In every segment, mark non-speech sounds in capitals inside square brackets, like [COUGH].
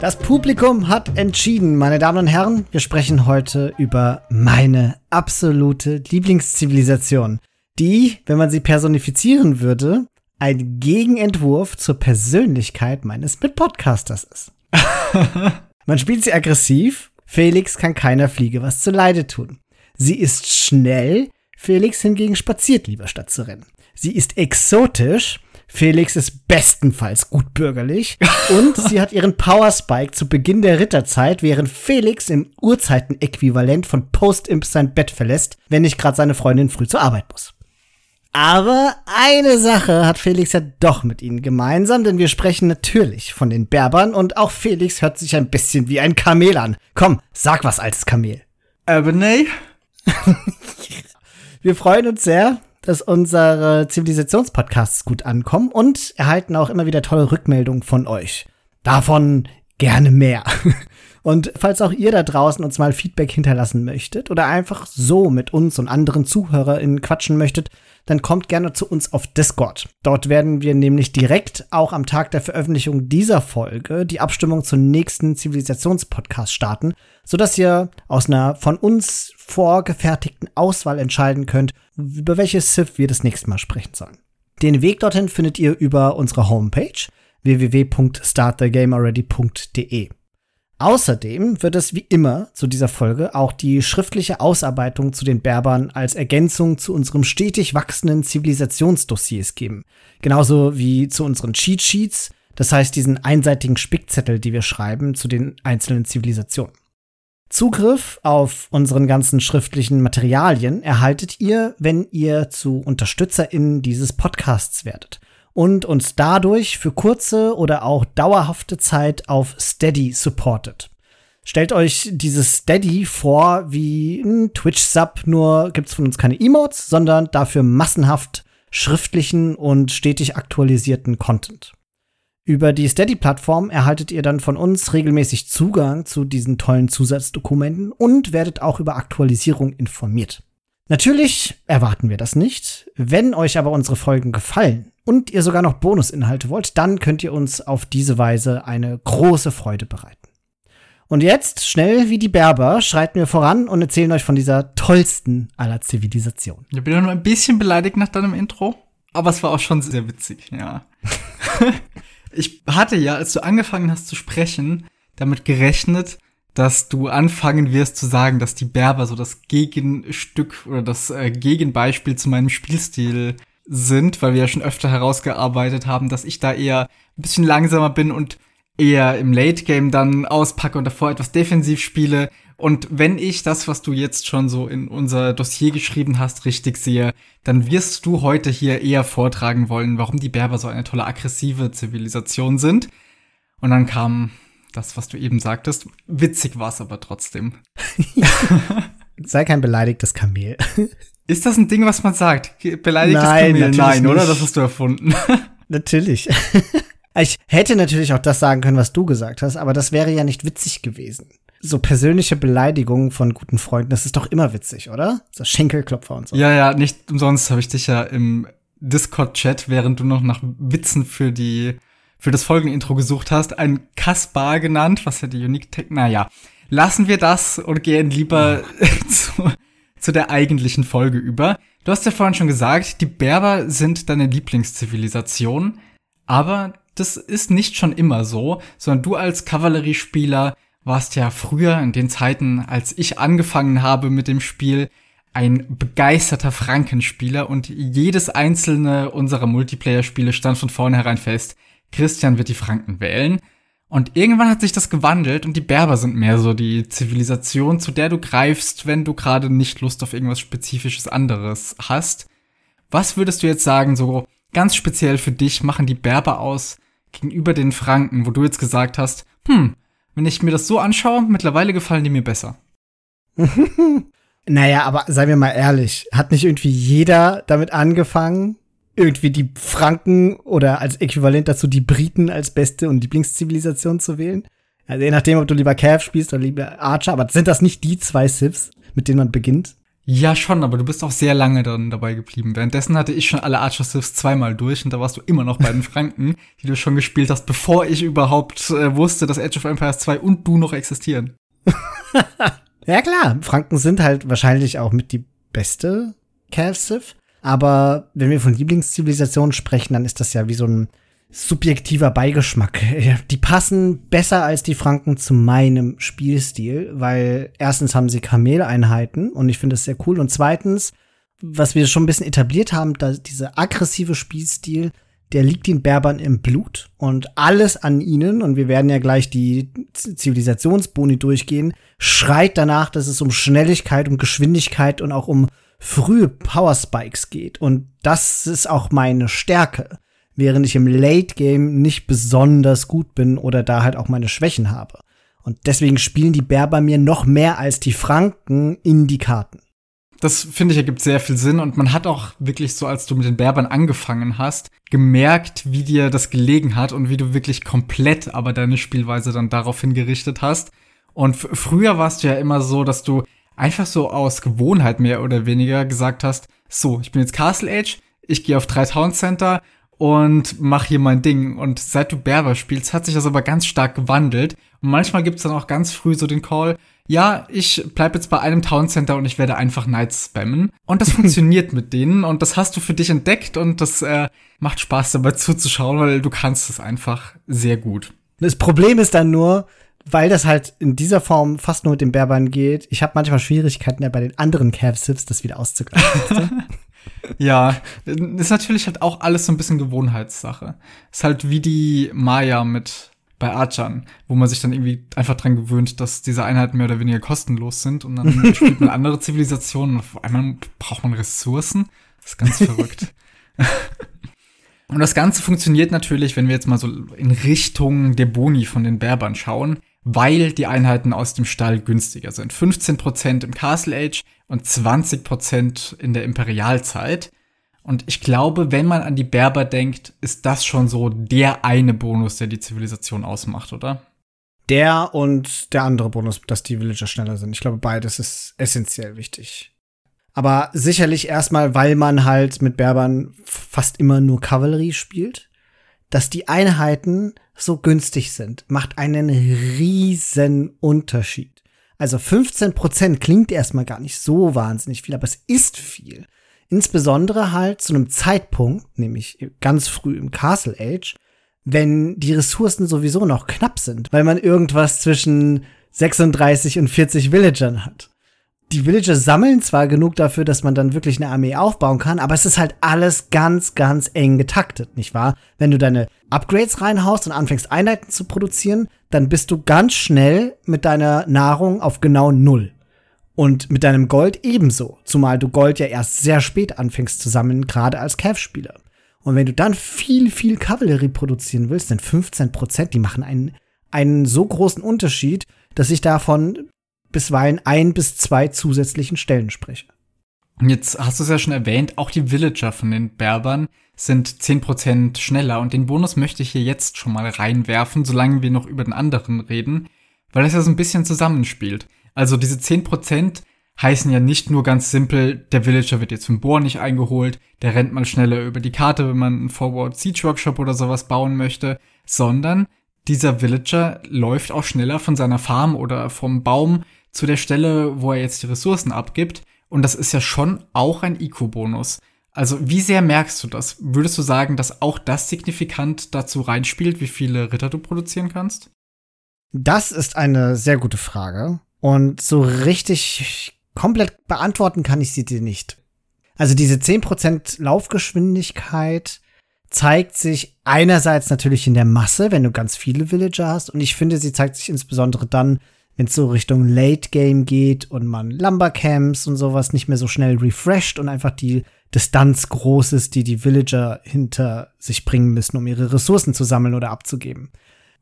Das Publikum hat entschieden, meine Damen und Herren. Wir sprechen heute über meine absolute Lieblingszivilisation, die, wenn man sie personifizieren würde, ein Gegenentwurf zur Persönlichkeit meines Mitpodcasters ist. [LAUGHS] man spielt sie aggressiv, Felix kann keiner Fliege was zu Leide tun. Sie ist schnell, Felix hingegen spaziert lieber statt zu rennen. Sie ist exotisch, Felix ist bestenfalls gutbürgerlich [LAUGHS] und sie hat ihren Power Spike zu Beginn der Ritterzeit, während Felix im Urzeiten-Äquivalent von Post-Imp sein Bett verlässt, wenn nicht gerade seine Freundin früh zur Arbeit muss. Aber eine Sache hat Felix ja doch mit ihnen gemeinsam, denn wir sprechen natürlich von den Berbern und auch Felix hört sich ein bisschen wie ein Kamel an. Komm, sag was altes Kamel. Ebony? [LAUGHS] wir freuen uns sehr, dass unsere Zivilisationspodcasts gut ankommen und erhalten auch immer wieder tolle Rückmeldungen von euch. Davon gerne mehr. [LAUGHS] Und falls auch ihr da draußen uns mal Feedback hinterlassen möchtet oder einfach so mit uns und anderen ZuhörerInnen quatschen möchtet, dann kommt gerne zu uns auf Discord. Dort werden wir nämlich direkt auch am Tag der Veröffentlichung dieser Folge die Abstimmung zum nächsten Zivilisationspodcast starten, sodass ihr aus einer von uns vorgefertigten Auswahl entscheiden könnt, über welches Civ wir das nächste Mal sprechen sollen. Den Weg dorthin findet ihr über unsere Homepage www.startthegamealready.de. Außerdem wird es wie immer zu dieser Folge auch die schriftliche Ausarbeitung zu den Berbern als Ergänzung zu unserem stetig wachsenden Zivilisationsdossiers geben. Genauso wie zu unseren Cheat Sheets, das heißt diesen einseitigen Spickzettel, die wir schreiben zu den einzelnen Zivilisationen. Zugriff auf unseren ganzen schriftlichen Materialien erhaltet ihr, wenn ihr zu UnterstützerInnen dieses Podcasts werdet und uns dadurch für kurze oder auch dauerhafte Zeit auf Steady supportet. Stellt euch dieses Steady vor wie ein Twitch-Sub, nur gibt's von uns keine Emotes, sondern dafür massenhaft schriftlichen und stetig aktualisierten Content. Über die Steady-Plattform erhaltet ihr dann von uns regelmäßig Zugang zu diesen tollen Zusatzdokumenten und werdet auch über Aktualisierung informiert. Natürlich erwarten wir das nicht. Wenn euch aber unsere Folgen gefallen und ihr sogar noch Bonusinhalte wollt, dann könnt ihr uns auf diese Weise eine große Freude bereiten. Und jetzt, schnell wie die Berber, schreiten wir voran und erzählen euch von dieser tollsten aller Zivilisationen. Ich bin ja nur ein bisschen beleidigt nach deinem Intro, aber es war auch schon sehr witzig, ja. [LAUGHS] ich hatte ja, als du angefangen hast zu sprechen, damit gerechnet, dass du anfangen wirst zu sagen, dass die Berber so das Gegenstück oder das äh, Gegenbeispiel zu meinem Spielstil sind, weil wir ja schon öfter herausgearbeitet haben, dass ich da eher ein bisschen langsamer bin und eher im Late Game dann auspacke und davor etwas defensiv spiele. Und wenn ich das, was du jetzt schon so in unser Dossier geschrieben hast, richtig sehe, dann wirst du heute hier eher vortragen wollen, warum die Berber so eine tolle aggressive Zivilisation sind. Und dann kam das, was du eben sagtest. Witzig war es aber trotzdem. [LAUGHS] Sei kein beleidigtes Kamel. Ist das ein Ding, was man sagt? Beleidigtes Nein, Kamel? Nein, nicht. oder? Das hast du erfunden. [LAUGHS] natürlich. [LAUGHS] Ich hätte natürlich auch das sagen können, was du gesagt hast, aber das wäre ja nicht witzig gewesen. So persönliche Beleidigungen von guten Freunden, das ist doch immer witzig, oder? So Schenkelklopfer und so. Ja, ja, nicht umsonst habe ich dich ja im Discord-Chat, während du noch nach Witzen für die für das folgende Intro gesucht hast, ein Kaspar genannt, was ja die Unique Tech, naja. Lassen wir das und gehen lieber [LAUGHS] zu, zu der eigentlichen Folge über. Du hast ja vorhin schon gesagt, die Berber sind deine Lieblingszivilisation, aber das ist nicht schon immer so, sondern du als Kavalleriespieler warst ja früher in den Zeiten, als ich angefangen habe mit dem Spiel, ein begeisterter Frankenspieler und jedes einzelne unserer Multiplayer-Spiele stand von vornherein fest. Christian wird die Franken wählen. Und irgendwann hat sich das gewandelt und die Berber sind mehr so die Zivilisation, zu der du greifst, wenn du gerade nicht Lust auf irgendwas spezifisches anderes hast. Was würdest du jetzt sagen, so ganz speziell für dich machen die Berber aus gegenüber den Franken, wo du jetzt gesagt hast, hm, wenn ich mir das so anschaue, mittlerweile gefallen die mir besser. [LAUGHS] naja, aber seien wir mal ehrlich, hat nicht irgendwie jeder damit angefangen, irgendwie die Franken oder als Äquivalent dazu die Briten als beste und Lieblingszivilisation zu wählen. Also je nachdem, ob du lieber Cav spielst oder lieber Archer, aber sind das nicht die zwei Civs, mit denen man beginnt? Ja, schon, aber du bist auch sehr lange dann dabei geblieben. Währenddessen hatte ich schon alle Archer Siths zweimal durch und da warst du immer noch bei den Franken, die du schon gespielt hast, bevor ich überhaupt äh, wusste, dass Age of Empires 2 und du noch existieren. [LAUGHS] ja klar, Franken sind halt wahrscheinlich auch mit die beste Sith. Aber wenn wir von Lieblingszivilisationen sprechen, dann ist das ja wie so ein subjektiver Beigeschmack. Die passen besser als die Franken zu meinem Spielstil, weil erstens haben sie Kameleinheiten und ich finde das sehr cool. Und zweitens, was wir schon ein bisschen etabliert haben, da dieser aggressive Spielstil, der liegt den Berbern im Blut und alles an ihnen, und wir werden ja gleich die Zivilisationsboni durchgehen, schreit danach, dass es um Schnelligkeit, um Geschwindigkeit und auch um frühe Power Spikes geht. Und das ist auch meine Stärke während ich im Late Game nicht besonders gut bin oder da halt auch meine Schwächen habe. Und deswegen spielen die Berber mir noch mehr als die Franken in die Karten. Das finde ich ergibt sehr viel Sinn und man hat auch wirklich so, als du mit den Berbern angefangen hast, gemerkt, wie dir das gelegen hat und wie du wirklich komplett aber deine Spielweise dann daraufhin gerichtet hast. Und früher warst du ja immer so, dass du einfach so aus Gewohnheit mehr oder weniger gesagt hast, so, ich bin jetzt Castle Age, ich gehe auf drei Town Center und mach hier mein Ding. Und seit du Berber spielst, hat sich das aber ganz stark gewandelt. Und manchmal gibt's dann auch ganz früh so den Call, ja, ich bleib jetzt bei einem Town Center und ich werde einfach Knights spammen. Und das [LAUGHS] funktioniert mit denen und das hast du für dich entdeckt und das äh, macht Spaß dabei zuzuschauen, weil du kannst es einfach sehr gut. Das Problem ist dann nur, weil das halt in dieser Form fast nur mit den Berbern geht, ich habe manchmal Schwierigkeiten, ja bei den anderen Cav-Sips das wieder auszugleichen. [LAUGHS] ja, ist natürlich halt auch alles so ein bisschen Gewohnheitssache. Ist halt wie die Maya mit bei Archan, wo man sich dann irgendwie einfach dran gewöhnt, dass diese Einheiten mehr oder weniger kostenlos sind und dann [LAUGHS] spielt man andere Zivilisationen und auf einmal braucht man Ressourcen. Das ist ganz [LAUGHS] verrückt. und das Ganze funktioniert natürlich, wenn wir jetzt mal so in Richtung der Boni von den Berbern schauen, weil die Einheiten aus dem Stall günstiger sind. 15% im Castle Age und 20% in der Imperialzeit. Und ich glaube, wenn man an die Berber denkt, ist das schon so der eine Bonus, der die Zivilisation ausmacht, oder? Der und der andere Bonus, dass die Villager schneller sind. Ich glaube, beides ist essentiell wichtig. Aber sicherlich erstmal, weil man halt mit Berbern fast immer nur Kavallerie spielt, dass die Einheiten so günstig sind, macht einen riesen Unterschied. Also 15 Prozent klingt erstmal gar nicht so wahnsinnig viel, aber es ist viel. Insbesondere halt zu einem Zeitpunkt, nämlich ganz früh im Castle Age, wenn die Ressourcen sowieso noch knapp sind, weil man irgendwas zwischen 36 und 40 Villagern hat die Villager sammeln zwar genug dafür, dass man dann wirklich eine Armee aufbauen kann, aber es ist halt alles ganz, ganz eng getaktet, nicht wahr? Wenn du deine Upgrades reinhaust und anfängst Einheiten zu produzieren, dann bist du ganz schnell mit deiner Nahrung auf genau Null. Und mit deinem Gold ebenso, zumal du Gold ja erst sehr spät anfängst zu sammeln, gerade als Cav-Spieler. Und wenn du dann viel, viel Kavallerie produzieren willst, dann 15 Prozent, die machen einen, einen so großen Unterschied, dass ich davon bisweilen ein bis zwei zusätzlichen Stellen spreche. Jetzt hast du es ja schon erwähnt, auch die Villager von den Berbern sind 10% schneller und den Bonus möchte ich hier jetzt schon mal reinwerfen, solange wir noch über den anderen reden, weil das ja so ein bisschen zusammenspielt. Also diese 10% heißen ja nicht nur ganz simpel, der Villager wird jetzt vom Bohr nicht eingeholt, der rennt mal schneller über die Karte, wenn man einen Forward Siege Workshop oder sowas bauen möchte, sondern dieser Villager läuft auch schneller von seiner Farm oder vom Baum zu der Stelle, wo er jetzt die Ressourcen abgibt. Und das ist ja schon auch ein IQ-Bonus. Also wie sehr merkst du das? Würdest du sagen, dass auch das signifikant dazu reinspielt, wie viele Ritter du produzieren kannst? Das ist eine sehr gute Frage. Und so richtig komplett beantworten kann ich sie dir nicht. Also diese 10% Laufgeschwindigkeit zeigt sich einerseits natürlich in der Masse, wenn du ganz viele Villager hast. Und ich finde, sie zeigt sich insbesondere dann, wenn es so Richtung Late Game geht und man Lumbercamps und sowas nicht mehr so schnell refreshed und einfach die Distanz groß ist, die die Villager hinter sich bringen müssen, um ihre Ressourcen zu sammeln oder abzugeben.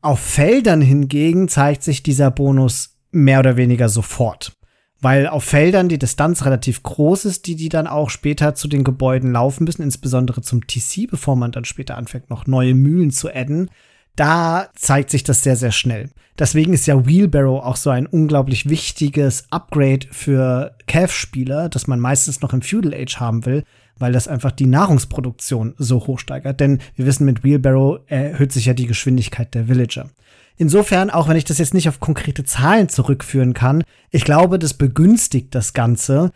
Auf Feldern hingegen zeigt sich dieser Bonus mehr oder weniger sofort. Weil auf Feldern die Distanz relativ groß ist, die die dann auch später zu den Gebäuden laufen müssen, insbesondere zum TC, bevor man dann später anfängt, noch neue Mühlen zu adden da zeigt sich das sehr, sehr schnell. Deswegen ist ja Wheelbarrow auch so ein unglaublich wichtiges Upgrade für Cav-Spieler, das man meistens noch im Feudal Age haben will, weil das einfach die Nahrungsproduktion so hoch steigert. Denn wir wissen, mit Wheelbarrow erhöht sich ja die Geschwindigkeit der Villager. Insofern, auch wenn ich das jetzt nicht auf konkrete Zahlen zurückführen kann, ich glaube, das begünstigt das Ganze.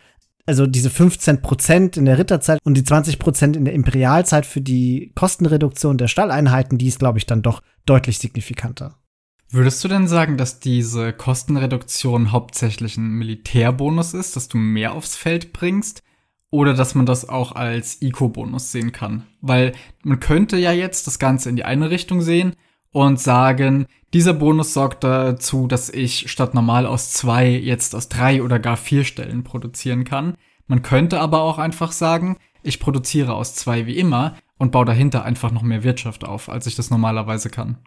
Also diese 15 Prozent in der Ritterzeit und die 20 Prozent in der Imperialzeit für die Kostenreduktion der Stalleinheiten, die ist, glaube ich, dann doch deutlich signifikanter. Würdest du denn sagen, dass diese Kostenreduktion hauptsächlich ein Militärbonus ist, dass du mehr aufs Feld bringst? Oder dass man das auch als Eco-Bonus sehen kann? Weil man könnte ja jetzt das Ganze in die eine Richtung sehen und sagen, dieser Bonus sorgt dazu, dass ich statt normal aus zwei jetzt aus drei oder gar vier Stellen produzieren kann. Man könnte aber auch einfach sagen, ich produziere aus zwei wie immer und baue dahinter einfach noch mehr Wirtschaft auf, als ich das normalerweise kann.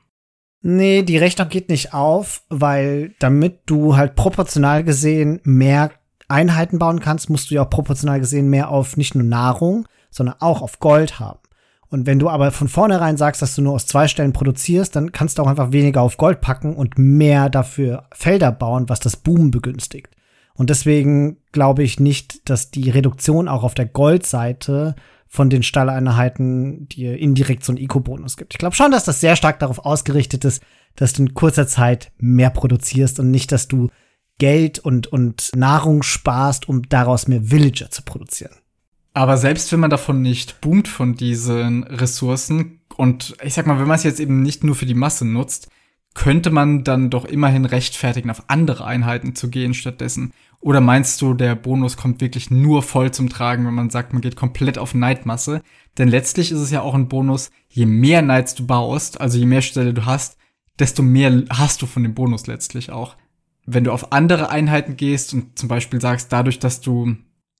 Nee, die Rechnung geht nicht auf, weil damit du halt proportional gesehen mehr Einheiten bauen kannst, musst du ja auch proportional gesehen mehr auf nicht nur Nahrung, sondern auch auf Gold haben. Und wenn du aber von vornherein sagst, dass du nur aus zwei Stellen produzierst, dann kannst du auch einfach weniger auf Gold packen und mehr dafür Felder bauen, was das Boomen begünstigt. Und deswegen glaube ich nicht, dass die Reduktion auch auf der Goldseite von den Stalleinheiten dir indirekt so einen Eco-Bonus gibt. Ich glaube schon, dass das sehr stark darauf ausgerichtet ist, dass du in kurzer Zeit mehr produzierst und nicht, dass du Geld und, und Nahrung sparst, um daraus mehr Villager zu produzieren. Aber selbst wenn man davon nicht boomt von diesen Ressourcen und ich sag mal, wenn man es jetzt eben nicht nur für die Masse nutzt, könnte man dann doch immerhin rechtfertigen, auf andere Einheiten zu gehen stattdessen. Oder meinst du, der Bonus kommt wirklich nur voll zum Tragen, wenn man sagt, man geht komplett auf Neidmasse? Denn letztlich ist es ja auch ein Bonus, je mehr Knights du baust, also je mehr Stelle du hast, desto mehr hast du von dem Bonus letztlich auch. Wenn du auf andere Einheiten gehst und zum Beispiel sagst, dadurch, dass du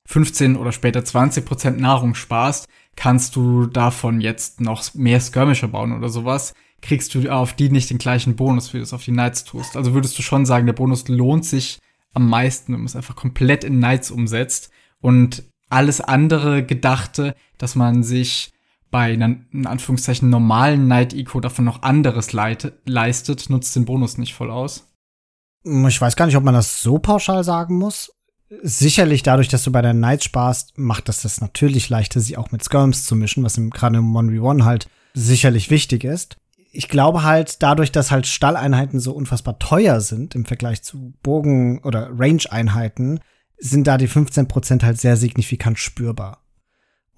15 oder später 20 Prozent Nahrung sparst, kannst du davon jetzt noch mehr Skirmisher bauen oder sowas, kriegst du auf die nicht den gleichen Bonus, wie du es auf die Knights tust. Also würdest du schon sagen, der Bonus lohnt sich am meisten, wenn man es einfach komplett in Knights umsetzt und alles andere Gedachte, dass man sich bei einer, in Anführungszeichen, normalen Knight Eco davon noch anderes leistet, nutzt den Bonus nicht voll aus. Ich weiß gar nicht, ob man das so pauschal sagen muss sicherlich dadurch, dass du bei der Knights sparst, macht das das natürlich leichter, sie auch mit Skirms zu mischen, was im, gerade im 1v1 halt sicherlich wichtig ist. Ich glaube halt, dadurch, dass halt Stalleinheiten so unfassbar teuer sind im Vergleich zu Bogen- oder Range-Einheiten, sind da die 15% halt sehr signifikant spürbar.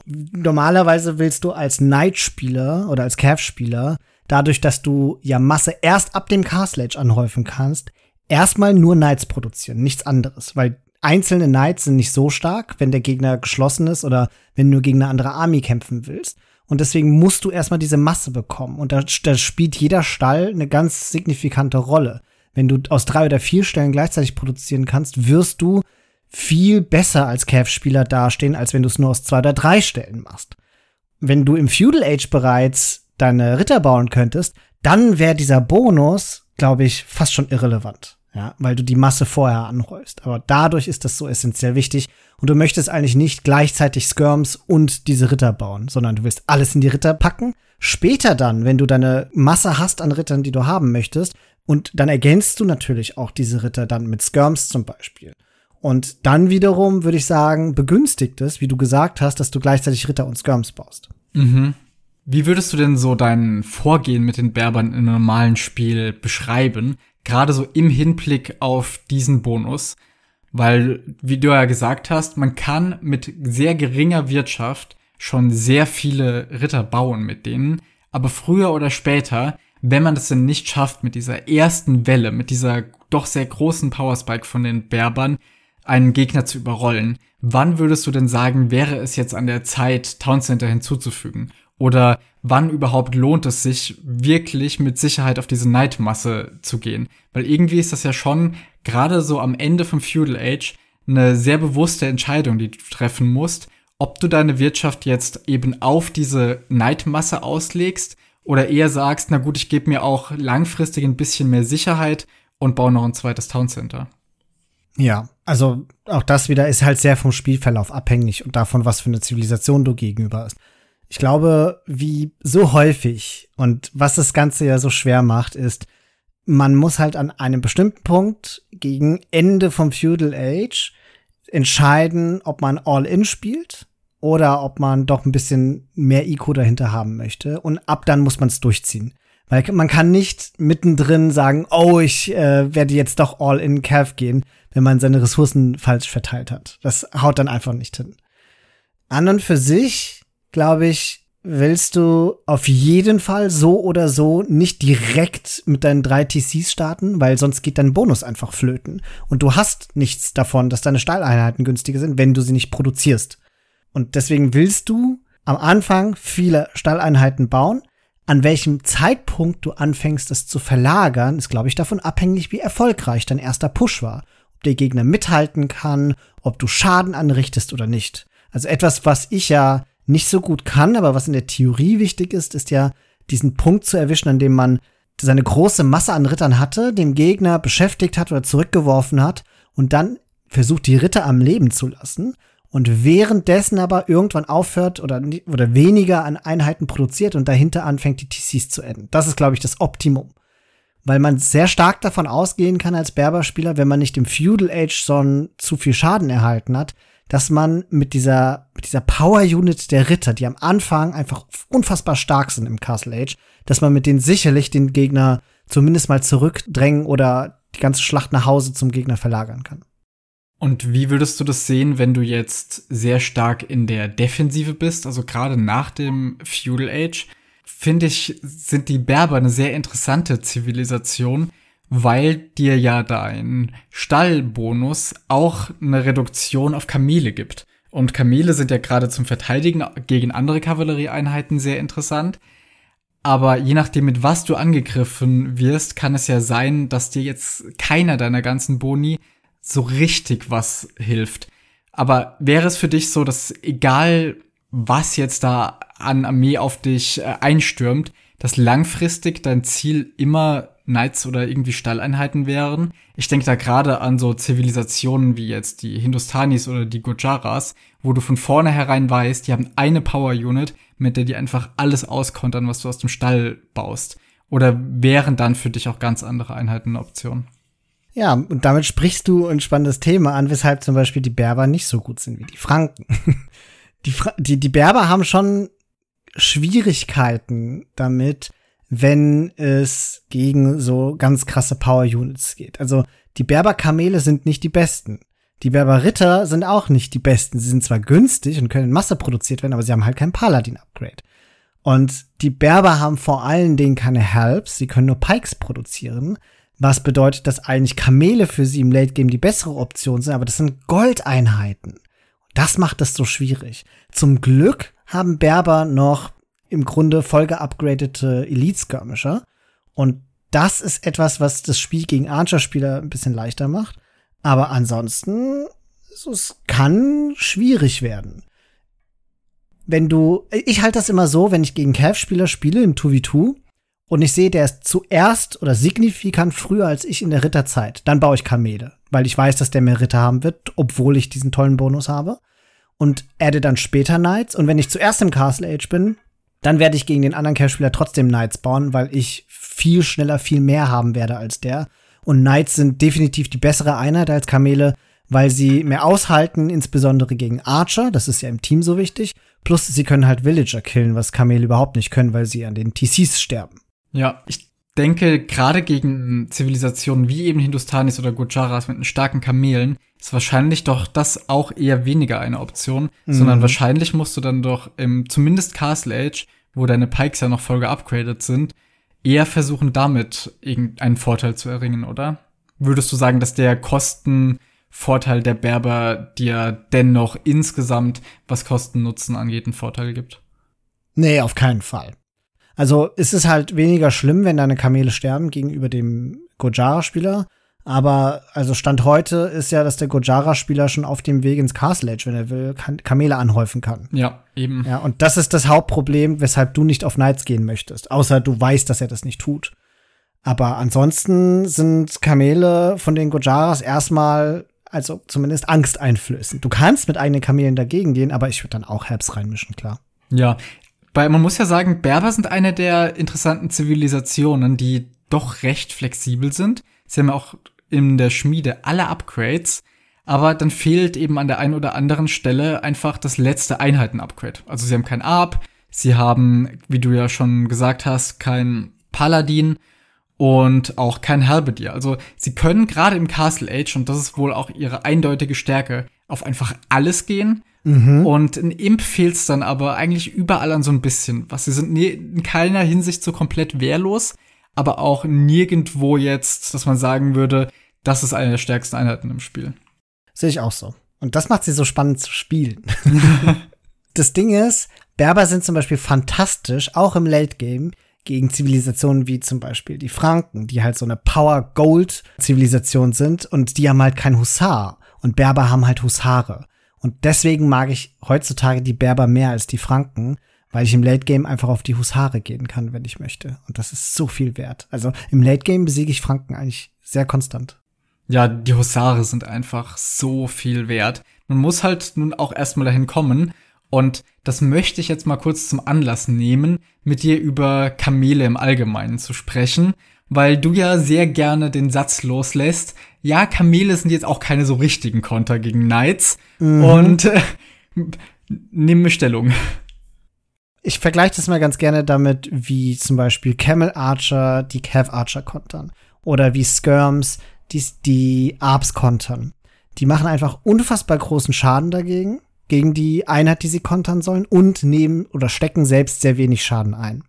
Normalerweise willst du als Knight-Spieler oder als Cav-Spieler, dadurch, dass du ja Masse erst ab dem Castle Age anhäufen kannst, erstmal nur Knights produzieren, nichts anderes, weil einzelne Knights sind nicht so stark, wenn der Gegner geschlossen ist oder wenn du gegen eine andere Army kämpfen willst. Und deswegen musst du erstmal diese Masse bekommen. Und da, da spielt jeder Stall eine ganz signifikante Rolle. Wenn du aus drei oder vier Stellen gleichzeitig produzieren kannst, wirst du viel besser als Cav-Spieler dastehen, als wenn du es nur aus zwei oder drei Stellen machst. Wenn du im Feudal Age bereits deine Ritter bauen könntest, dann wäre dieser Bonus, glaube ich, fast schon irrelevant ja, weil du die Masse vorher anhäufst. Aber dadurch ist das so essentiell wichtig. Und du möchtest eigentlich nicht gleichzeitig Skirms und diese Ritter bauen, sondern du willst alles in die Ritter packen. Später dann, wenn du deine Masse hast an Rittern, die du haben möchtest, und dann ergänzt du natürlich auch diese Ritter dann mit Skirms zum Beispiel. Und dann wiederum würde ich sagen, begünstigt es, wie du gesagt hast, dass du gleichzeitig Ritter und Skirms baust. Mhm. Wie würdest du denn so dein Vorgehen mit den Berbern in einem normalen Spiel beschreiben? Gerade so im Hinblick auf diesen Bonus. Weil, wie du ja gesagt hast, man kann mit sehr geringer Wirtschaft schon sehr viele Ritter bauen mit denen. Aber früher oder später, wenn man das denn nicht schafft, mit dieser ersten Welle, mit dieser doch sehr großen Powerspike von den Berbern, einen Gegner zu überrollen, wann würdest du denn sagen, wäre es jetzt an der Zeit, Town Center hinzuzufügen? Oder wann überhaupt lohnt es sich, wirklich mit Sicherheit auf diese Neidmasse zu gehen? Weil irgendwie ist das ja schon gerade so am Ende vom Feudal Age eine sehr bewusste Entscheidung, die du treffen musst, ob du deine Wirtschaft jetzt eben auf diese Neidmasse auslegst oder eher sagst, na gut, ich gebe mir auch langfristig ein bisschen mehr Sicherheit und baue noch ein zweites Town Center. Ja, also auch das wieder ist halt sehr vom Spielverlauf abhängig und davon, was für eine Zivilisation du gegenüber hast Ich glaube, wie so häufig und was das Ganze ja so schwer macht, ist, man muss halt an einem bestimmten Punkt gegen Ende vom Feudal Age entscheiden, ob man All-In spielt oder ob man doch ein bisschen mehr IQ dahinter haben möchte. Und ab dann muss man es durchziehen. Weil man kann nicht mittendrin sagen, oh, ich äh, werde jetzt doch all in Calf gehen, wenn man seine Ressourcen falsch verteilt hat. Das haut dann einfach nicht hin. An und für sich, glaube ich, willst du auf jeden Fall so oder so nicht direkt mit deinen drei TCs starten, weil sonst geht dein Bonus einfach flöten. Und du hast nichts davon, dass deine Stahleinheiten günstiger sind, wenn du sie nicht produzierst. Und deswegen willst du am Anfang viele Stalleinheiten bauen, an welchem Zeitpunkt du anfängst, es zu verlagern, ist, glaube ich, davon abhängig, wie erfolgreich dein erster Push war. Ob der Gegner mithalten kann, ob du Schaden anrichtest oder nicht. Also etwas, was ich ja nicht so gut kann, aber was in der Theorie wichtig ist, ist ja, diesen Punkt zu erwischen, an dem man seine große Masse an Rittern hatte, dem Gegner beschäftigt hat oder zurückgeworfen hat und dann versucht, die Ritter am Leben zu lassen und währenddessen aber irgendwann aufhört oder, oder weniger an Einheiten produziert und dahinter anfängt, die TCs zu enden. Das ist, glaube ich, das Optimum. Weil man sehr stark davon ausgehen kann als Berber-Spieler, wenn man nicht im Feudal Age so zu viel Schaden erhalten hat, dass man mit dieser, mit dieser Power-Unit der Ritter, die am Anfang einfach unfassbar stark sind im Castle Age, dass man mit denen sicherlich den Gegner zumindest mal zurückdrängen oder die ganze Schlacht nach Hause zum Gegner verlagern kann. Und wie würdest du das sehen, wenn du jetzt sehr stark in der Defensive bist, also gerade nach dem Feudal Age? Finde ich, sind die Berber eine sehr interessante Zivilisation, weil dir ja dein Stallbonus auch eine Reduktion auf Kamele gibt. Und Kamele sind ja gerade zum Verteidigen gegen andere Kavallerieeinheiten sehr interessant. Aber je nachdem, mit was du angegriffen wirst, kann es ja sein, dass dir jetzt keiner deiner ganzen Boni so richtig was hilft. Aber wäre es für dich so, dass egal was jetzt da an Armee auf dich äh, einstürmt, dass langfristig dein Ziel immer Knights oder irgendwie Stalleinheiten wären? Ich denke da gerade an so Zivilisationen wie jetzt die Hindustanis oder die Gujaras, wo du von vornherein weißt, die haben eine Power Unit, mit der die einfach alles auskontern, was du aus dem Stall baust. Oder wären dann für dich auch ganz andere Einheiten eine Option? Ja, und damit sprichst du ein spannendes Thema an, weshalb zum Beispiel die Berber nicht so gut sind wie die Franken. [LAUGHS] Die, Fra die, die Berber haben schon Schwierigkeiten damit, wenn es gegen so ganz krasse Power Units geht. Also die Berber-Kamele sind nicht die besten. Die Berber-Ritter sind auch nicht die besten. Sie sind zwar günstig und können in Masse produziert werden, aber sie haben halt kein Paladin-Upgrade. Und die Berber haben vor allen Dingen keine Helps, sie können nur Pikes produzieren was bedeutet, dass eigentlich Kamele für sie im Late Game die bessere Option sind, aber das sind Goldeinheiten. Das macht es so schwierig. Zum Glück haben Berber noch im Grunde voll geupgradete Elite Skirmisher und das ist etwas, was das Spiel gegen Archer-Spieler ein bisschen leichter macht. Aber ansonsten, es kann schwierig werden. Wenn du, ich halte das immer so, wenn ich gegen Calf-Spieler spiele im 2v2, und ich sehe, der ist zuerst oder signifikant früher als ich in der Ritterzeit, dann baue ich Kamele, weil ich weiß, dass der mehr Ritter haben wird, obwohl ich diesen tollen Bonus habe. Und adde dann später Knights. Und wenn ich zuerst im Castle Age bin, dann werde ich gegen den anderen Cash-Spieler trotzdem Knights bauen, weil ich viel schneller, viel mehr haben werde als der. Und Knights sind definitiv die bessere Einheit als Kamele, weil sie mehr aushalten, insbesondere gegen Archer. Das ist ja im Team so wichtig. Plus, sie können halt Villager killen, was Kamele überhaupt nicht können, weil sie an den TCs sterben. Ja, ich denke, gerade gegen Zivilisationen wie eben Hindustanis oder Gujaras mit starken Kamelen ist wahrscheinlich doch das auch eher weniger eine Option, mhm. sondern wahrscheinlich musst du dann doch im zumindest Castle Age, wo deine Pikes ja noch voll geupgradet sind, eher versuchen, damit irgendeinen Vorteil zu erringen, oder? Würdest du sagen, dass der Kostenvorteil der Berber dir dennoch insgesamt, was Kosten-Nutzen angeht, einen Vorteil gibt? Nee, auf keinen Fall. Also es ist halt weniger schlimm, wenn deine Kamele sterben gegenüber dem Gojara-Spieler. Aber also Stand heute ist ja, dass der Gojara-Spieler schon auf dem Weg ins Castle Age, wenn er will, Kamele anhäufen kann. Ja, eben. Ja, und das ist das Hauptproblem, weshalb du nicht auf Knights gehen möchtest. Außer du weißt, dass er das nicht tut. Aber ansonsten sind Kamele von den Gojaras erstmal, also zumindest angsteinflößend. Du kannst mit eigenen Kamelen dagegen gehen, aber ich würde dann auch Herbs reinmischen, klar. Ja, Weil man muss ja sagen, Berber sind eine der interessanten Zivilisationen, die doch recht flexibel sind. Sie haben ja auch in der Schmiede alle Upgrades, aber dann fehlt eben an der einen oder anderen Stelle einfach das letzte Einheiten-Upgrade. Also sie haben kein Arp, sie haben, wie du ja schon gesagt hast, kein Paladin und auch kein Halberdier. Also sie können gerade im Castle Age, und das ist wohl auch ihre eindeutige Stärke, auf einfach alles gehen. Mhm. Und in Imp fehlt es dann aber eigentlich überall an so ein bisschen. Was sie sind in keiner Hinsicht so komplett wehrlos, aber auch nirgendwo jetzt, dass man sagen würde, das ist eine der stärksten Einheiten im Spiel. Sehe ich auch so. Und das macht sie so spannend zu spielen. [LAUGHS] das Ding ist, Berber sind zum Beispiel fantastisch, auch im Late Game, gegen Zivilisationen wie zum Beispiel die Franken, die halt so eine Power-Gold-Zivilisation sind und die haben halt kein Husar. Und Berber haben halt Husare. Und deswegen mag ich heutzutage die Berber mehr als die Franken, weil ich im Late Game einfach auf die Husare gehen kann, wenn ich möchte. Und das ist so viel wert. Also im Late Game besiege ich Franken eigentlich sehr konstant. Ja, die Husare sind einfach so viel wert. Man muss halt nun auch erstmal dahin kommen. Und das möchte ich jetzt mal kurz zum Anlass nehmen, mit dir über Kamele im Allgemeinen zu sprechen, weil du ja sehr gerne den Satz loslässt. Ja, Kamele sind jetzt auch keine so richtigen Konter gegen Knights. Mhm. Und äh, nimm mir Stellung. Ich vergleiche das mal ganz gerne damit, wie zum Beispiel Camel Archer die Cav Archer kontern. Oder wie Skirms die, die Arbs kontern. Die machen einfach unfassbar großen Schaden dagegen, gegen die Einheit, die sie kontern sollen, und nehmen oder stecken selbst sehr wenig Schaden ein.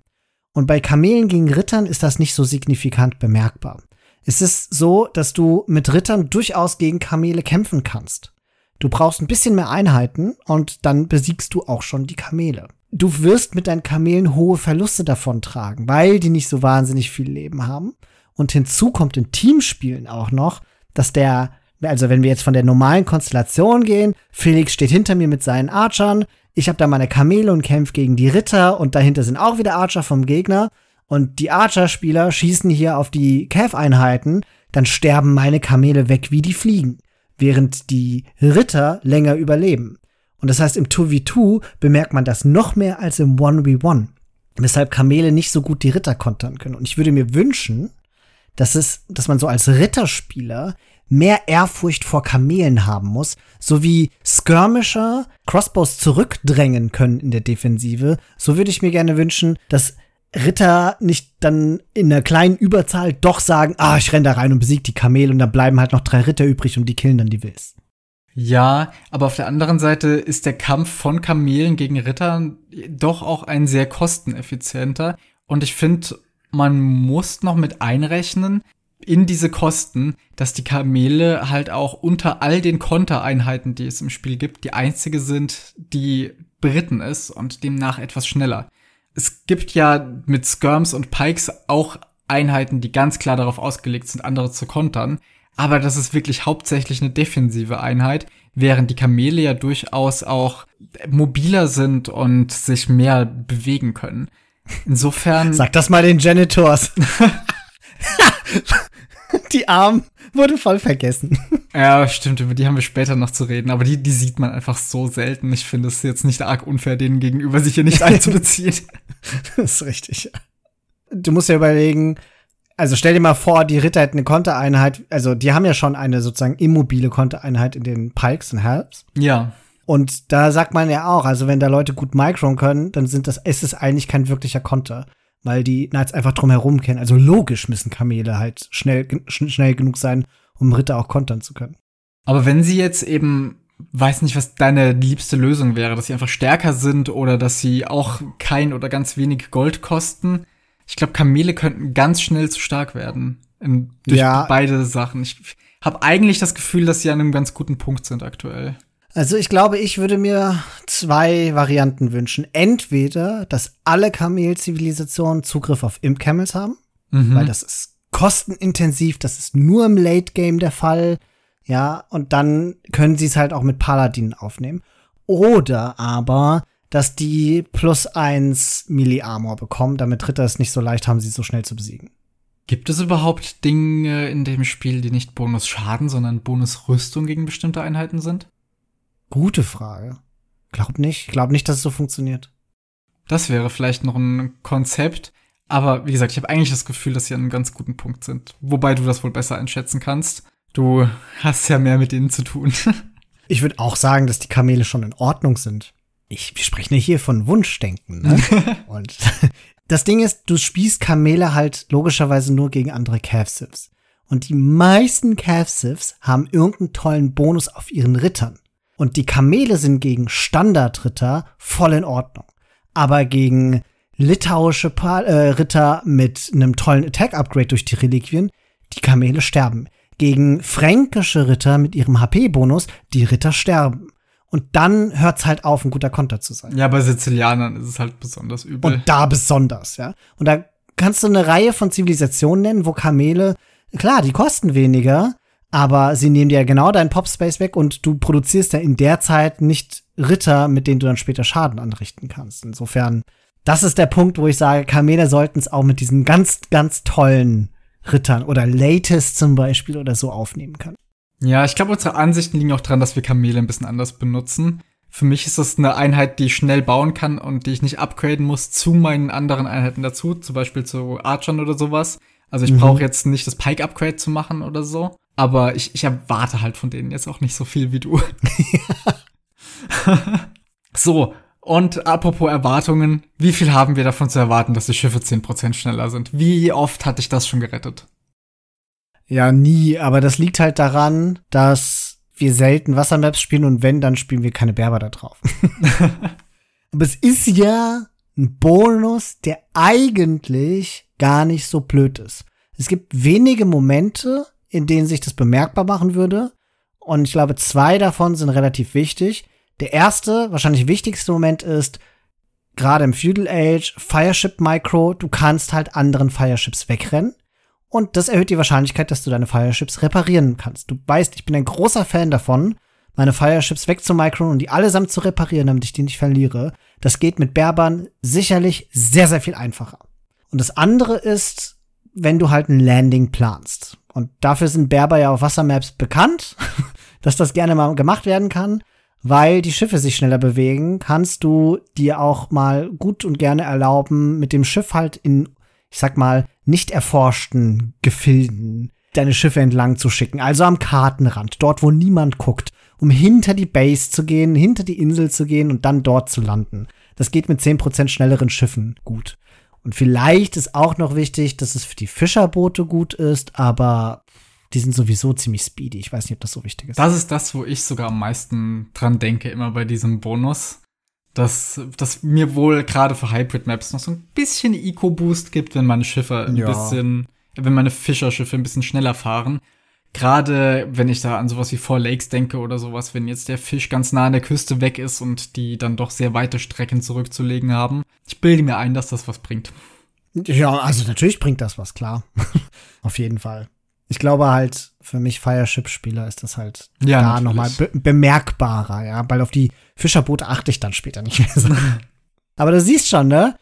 Und bei Kamelen gegen Rittern ist das nicht so signifikant bemerkbar. Es ist so, dass du mit Rittern durchaus gegen Kamele kämpfen kannst. Du brauchst ein bisschen mehr Einheiten und dann besiegst du auch schon die Kamele. Du wirst mit deinen Kamelen hohe Verluste davon tragen, weil die nicht so wahnsinnig viel Leben haben. Und hinzu kommt in Teamspielen auch noch, dass der, also wenn wir jetzt von der normalen Konstellation gehen, Felix steht hinter mir mit seinen Archern, ich habe da meine Kamele und kämpfe gegen die Ritter und dahinter sind auch wieder Archer vom Gegner. Und die Archer-Spieler schießen hier auf die Cav-Einheiten, dann sterben meine Kamele weg wie die Fliegen, während die Ritter länger überleben. Und das heißt, im 2v2 bemerkt man das noch mehr als im 1v1. Weshalb Kamele nicht so gut die Ritter kontern können. Und ich würde mir wünschen, dass es, dass man so als Ritterspieler mehr Ehrfurcht vor Kamelen haben muss, so wie Skirmisher Crossbows zurückdrängen können in der Defensive. So würde ich mir gerne wünschen, dass Ritter nicht dann in einer kleinen Überzahl doch sagen, ah, ich renn da rein und besieg die Kamele und dann bleiben halt noch drei Ritter übrig und die killen dann die Wills. Ja, aber auf der anderen Seite ist der Kampf von Kamelen gegen Ritter doch auch ein sehr kosteneffizienter. Und ich finde, man muss noch mit einrechnen in diese Kosten, dass die Kamele halt auch unter all den Kontereinheiten, die es im Spiel gibt, die einzige sind, die beritten ist und demnach etwas schneller. Es gibt ja mit Skirms und Pikes auch Einheiten, die ganz klar darauf ausgelegt sind, andere zu kontern. Aber das ist wirklich hauptsächlich eine defensive Einheit, während die Kamele ja durchaus auch mobiler sind und sich mehr bewegen können. Insofern. Sag das mal den Janitors. [LAUGHS] die Arm wurde voll vergessen. Ja, stimmt, über die haben wir später noch zu reden, aber die, die sieht man einfach so selten. Ich finde es jetzt nicht arg unfair, denen gegenüber sich hier nicht [LAUGHS] einzubeziehen. das ist richtig. Du musst ja überlegen, also stell dir mal vor, die Ritter hätten eine Kontereinheit, also die haben ja schon eine sozusagen immobile Kontereinheit in den Pikes und Helps. Ja. Und da sagt man ja auch, also wenn da Leute gut micron können, dann sind das, ist es eigentlich kein wirklicher Konter, weil die Knights einfach drum herum kennen. Also logisch müssen Kamele halt schnell, schn schnell genug sein, um Ritter auch kontern zu können. Aber wenn sie jetzt eben, weiß nicht, was deine liebste Lösung wäre, dass sie einfach stärker sind oder dass sie auch kein oder ganz wenig Gold kosten. Ich glaube, Kamele könnten ganz schnell zu stark werden. In, durch ja. beide Sachen. Ich habe eigentlich das Gefühl, dass sie an einem ganz guten Punkt sind aktuell. Also ich glaube, ich würde mir zwei Varianten wünschen. Entweder, dass alle Kamel-Zivilisationen Zugriff auf Imp-Camels haben, mhm. weil das ist kostenintensiv, das ist nur im Late-Game der Fall. Ja, und dann können sie es halt auch mit Paladinen aufnehmen. Oder aber, dass die plus eins Melee-Armor bekommen, damit Ritter es nicht so leicht haben, sie so schnell zu besiegen. Gibt es überhaupt Dinge in dem Spiel, die nicht Bonus Schaden, sondern Bonus Rüstung gegen bestimmte Einheiten sind? Gute Frage. Glaub nicht. Glaub nicht, dass es so funktioniert. Das wäre vielleicht noch ein Konzept. Aber wie gesagt, ich habe eigentlich das Gefühl, dass sie an einem ganz guten Punkt sind. Wobei du das wohl besser einschätzen kannst. Du hast ja mehr mit ihnen zu tun. [LAUGHS] ich würde auch sagen, dass die Kamele schon in Ordnung sind. Ich, wir sprechen ja hier von Wunschdenken. Ne? [LAUGHS] Und [LAUGHS] das Ding ist, du spießt Kamele halt logischerweise nur gegen andere Calf-Sivs. Und die meisten Calf-Sivs haben irgendeinen tollen Bonus auf ihren Rittern. Und die Kamele sind gegen Standardritter voll in Ordnung. Aber gegen litauische pa äh, Ritter mit einem tollen Attack-Upgrade durch die Reliquien, die Kamele sterben. Gegen fränkische Ritter mit ihrem HP-Bonus, die Ritter sterben. Und dann hört's halt auf, ein guter Konter zu sein. Ja, bei Sizilianern ist es halt besonders übel. Und da besonders, ja. Und da kannst du eine Reihe von Zivilisationen nennen, wo Kamele, klar, die kosten weniger, aber sie nehmen dir genau deinen Popspace weg und du produzierst ja in der Zeit nicht Ritter, mit denen du dann später Schaden anrichten kannst. Insofern, das ist der Punkt, wo ich sage, Kamele sollten es auch mit diesen ganz, ganz tollen Rittern oder Latest zum Beispiel oder so aufnehmen können. Ja, ich glaube, unsere Ansichten liegen auch dran, dass wir Kamele ein bisschen anders benutzen. Für mich ist das eine Einheit, die ich schnell bauen kann und die ich nicht upgraden muss zu meinen anderen Einheiten dazu, zum Beispiel zu Archern oder sowas. Also ich mhm. brauche jetzt nicht das Pike-Upgrade zu machen oder so. Aber ich, ich erwarte halt von denen jetzt auch nicht so viel wie du. [LAUGHS] so, und apropos Erwartungen, wie viel haben wir davon zu erwarten, dass die Schiffe 10% schneller sind? Wie oft hatte ich das schon gerettet? Ja, nie, aber das liegt halt daran, dass wir selten Wassermaps spielen und wenn, dann spielen wir keine Berber da drauf. [LAUGHS] aber es ist ja ein Bonus, der eigentlich gar nicht so blöd ist. Es gibt wenige Momente, in denen sich das bemerkbar machen würde. Und ich glaube, zwei davon sind relativ wichtig. Der erste, wahrscheinlich wichtigste Moment ist, gerade im Feudal Age, Fireship Micro, du kannst halt anderen Fireships wegrennen. Und das erhöht die Wahrscheinlichkeit, dass du deine Fireships reparieren kannst. Du weißt, ich bin ein großer Fan davon, meine Fireships wegzumicron und die allesamt zu reparieren, damit ich die nicht verliere. Das geht mit Berbern sicherlich sehr, sehr viel einfacher. Und das andere ist, wenn du halt ein Landing planst. Und dafür sind Berber ja auf Wassermaps bekannt, [LAUGHS] dass das gerne mal gemacht werden kann. Weil die Schiffe sich schneller bewegen, kannst du dir auch mal gut und gerne erlauben, mit dem Schiff halt in, ich sag mal, nicht erforschten Gefilden deine Schiffe entlang zu schicken. Also am Kartenrand, dort, wo niemand guckt, um hinter die Base zu gehen, hinter die Insel zu gehen und dann dort zu landen. Das geht mit 10% schnelleren Schiffen gut. Und vielleicht ist auch noch wichtig, dass es für die Fischerboote gut ist, aber die sind sowieso ziemlich speedy. Ich weiß nicht, ob das so wichtig ist. Das ist das, wo ich sogar am meisten dran denke, immer bei diesem Bonus. Dass, dass mir wohl gerade für Hybrid Maps noch so ein bisschen Eco-Boost gibt, wenn meine Schiffe ein ja. bisschen, wenn meine Fischerschiffe ein bisschen schneller fahren. Gerade wenn ich da an sowas wie Four Lakes denke oder sowas, wenn jetzt der Fisch ganz nah an der Küste weg ist und die dann doch sehr weite Strecken zurückzulegen haben. Ich bilde mir ein, dass das was bringt. Ja, also natürlich bringt das was, klar. [LAUGHS] Auf jeden Fall. Ich glaube halt, für mich Fireship-Spieler ist das halt ja, da nochmal be bemerkbarer, ja, weil auf die Fischerboote achte ich dann später nicht mehr so. [LAUGHS] Aber du siehst schon, ne?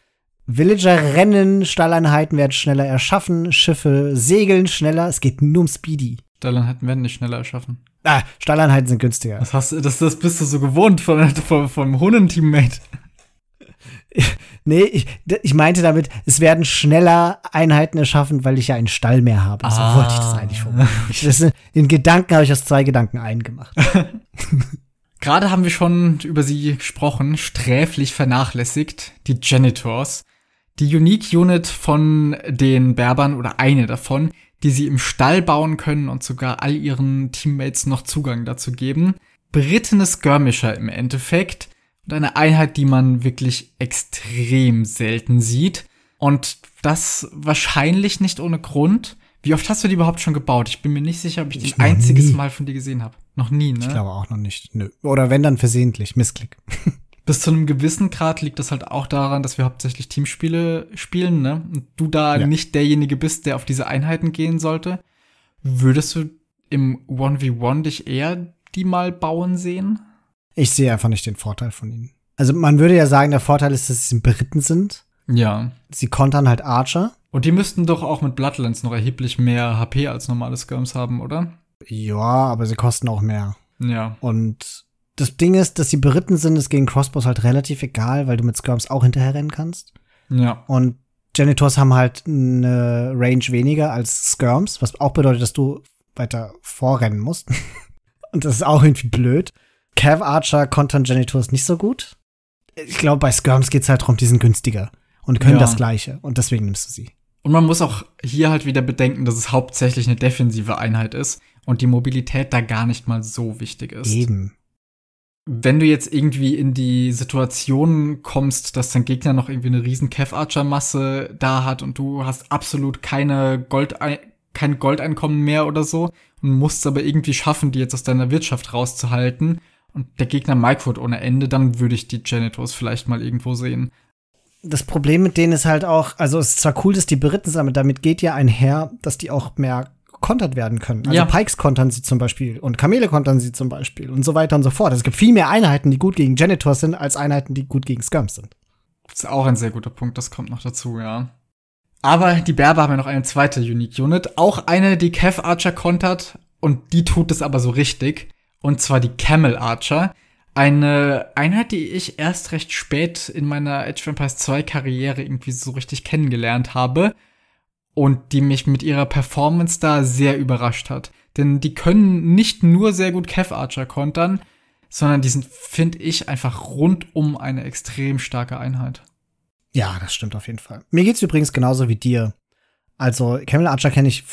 Villager rennen, Stalleinheiten werden schneller erschaffen, Schiffe segeln schneller, es geht nur um Speedy. Stalleinheiten werden nicht schneller erschaffen. Ah, Stalleinheiten sind günstiger. Das, hast, das, das bist du so gewohnt von, von, vom Hunden-Teammate. [LAUGHS] nee, ich, ich meinte damit, es werden schneller Einheiten erschaffen, weil ich ja einen Stall mehr habe. So ah. wollte ich das eigentlich formulieren. in Gedanken habe ich aus zwei Gedanken eingemacht. [LAUGHS] [LAUGHS] Gerade haben wir schon über sie gesprochen, sträflich vernachlässigt, die Janitors. Die Unique Unit von den Berbern oder eine davon, die sie im Stall bauen können und sogar all ihren Teammates noch Zugang dazu geben. Berittene Skirmisher im Endeffekt und eine Einheit, die man wirklich extrem selten sieht. Und das wahrscheinlich nicht ohne Grund. Wie oft hast du die überhaupt schon gebaut? Ich bin mir nicht sicher, ob ich, ich die ein einziges nie. Mal von dir gesehen habe. Noch nie, ne? Ich glaube auch noch nicht. Nö. Oder wenn dann versehentlich. Missklick. [LAUGHS] bis zu einem gewissen Grad liegt das halt auch daran, dass wir hauptsächlich Teamspiele spielen, ne? Und du da ja. nicht derjenige bist, der auf diese Einheiten gehen sollte. Würdest du im 1v1 dich eher die mal bauen sehen? Ich sehe einfach nicht den Vorteil von ihnen. Also man würde ja sagen, der Vorteil ist, dass sie beritten sind. Ja. Sie kontern halt Archer. Und die müssten doch auch mit Bloodlands noch erheblich mehr HP als normale Skirms haben, oder? Ja, aber sie kosten auch mehr. Ja. Und das Ding ist, dass sie beritten sind, ist gegen Crossbows halt relativ egal, weil du mit Skirms auch hinterher rennen kannst. Ja. Und Janitors haben halt eine Range weniger als Skirms, was auch bedeutet, dass du weiter vorrennen musst. [LAUGHS] Und das ist auch irgendwie blöd. Cav Archer kontern Janitors nicht so gut. Ich glaube, bei Skirms geht's halt darum, die sind günstiger und können Ja. das Gleiche. Und deswegen nimmst du sie. Und man muss auch hier halt wieder bedenken, dass es hauptsächlich eine defensive Einheit ist und die Mobilität da gar nicht mal so wichtig ist. Eben. Wenn du jetzt irgendwie in die Situation kommst, dass dein Gegner noch irgendwie eine riesen Kev Archer Masse da hat und du hast absolut keine Gold kein Goldeinkommen mehr oder so und musst es aber irgendwie schaffen, die jetzt aus deiner Wirtschaft rauszuhalten und der Gegner microt ohne Ende, dann würde ich die Janitors vielleicht mal irgendwo sehen. Das Problem mit denen ist halt auch, also es ist zwar cool, dass die beritten sind, aber damit geht ja einher, dass die auch mehr kontert werden können. Also Ja. Pikes kontern sie zum Beispiel und Kamele kontern sie zum Beispiel und so weiter und so fort. Es gibt viel mehr Einheiten, die gut gegen Janitors sind, als Einheiten, die gut gegen Skirms sind. Das ist auch ein sehr guter Punkt, das kommt noch dazu, ja. Aber die Berber haben ja noch eine zweite Unique Unit, auch eine, die Kev Archer kontert und die tut es aber so richtig. Und zwar die Camel Archer. Eine Einheit, die ich erst recht spät in meiner Age of Empires 2 Karriere irgendwie so richtig kennengelernt habe und die mich mit ihrer Performance da sehr überrascht hat. Denn die können nicht nur sehr gut Kev Archer kontern, sondern die sind, finde ich, einfach rundum eine extrem starke Einheit. Ja, das stimmt auf jeden Fall. Mir geht's übrigens genauso wie dir. Also Camel Archer kenne ich,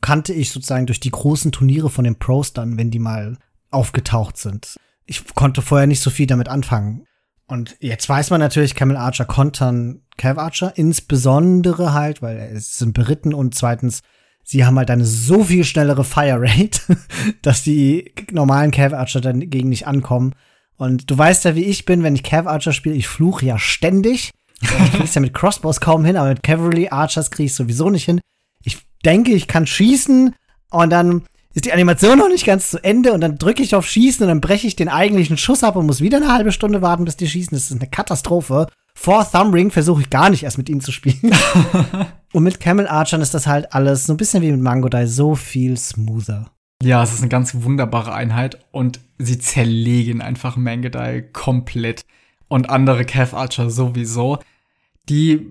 kannte ich sozusagen durch die großen Turniere von den Pros dann, wenn die mal aufgetaucht sind. Ich konnte vorher nicht so viel damit anfangen. Und jetzt weiß man natürlich, Camel Archer kontern Cav Archer, insbesondere halt, weil es sind beritten und zweitens, sie haben halt eine so viel schnellere Fire Rate, [LAUGHS] dass die normalen Cav Archer dann gegen nicht ankommen. Und du weißt ja, wie ich bin, wenn ich Cav Archer spiele, ich fluche ja ständig. Ich [LAUGHS] krieg's ja mit Crossbows kaum hin, aber mit Cavalry Archers krieg ich sowieso nicht hin. Ich denke, ich kann schießen und dann ist die Animation noch nicht ganz zu Ende und dann drücke ich auf Schießen und dann breche ich den eigentlichen Schuss ab und muss wieder eine halbe Stunde warten, bis die schießen. Das ist eine Katastrophe. Vor Thumbring versuche ich gar nicht erst mit ihnen zu spielen. [LAUGHS] und mit Camel Archern ist das halt alles so ein bisschen wie mit Mango Dai so viel smoother. Ja, es ist eine ganz wunderbare Einheit und sie zerlegen einfach Mangedai komplett und andere Cav Archer sowieso. Die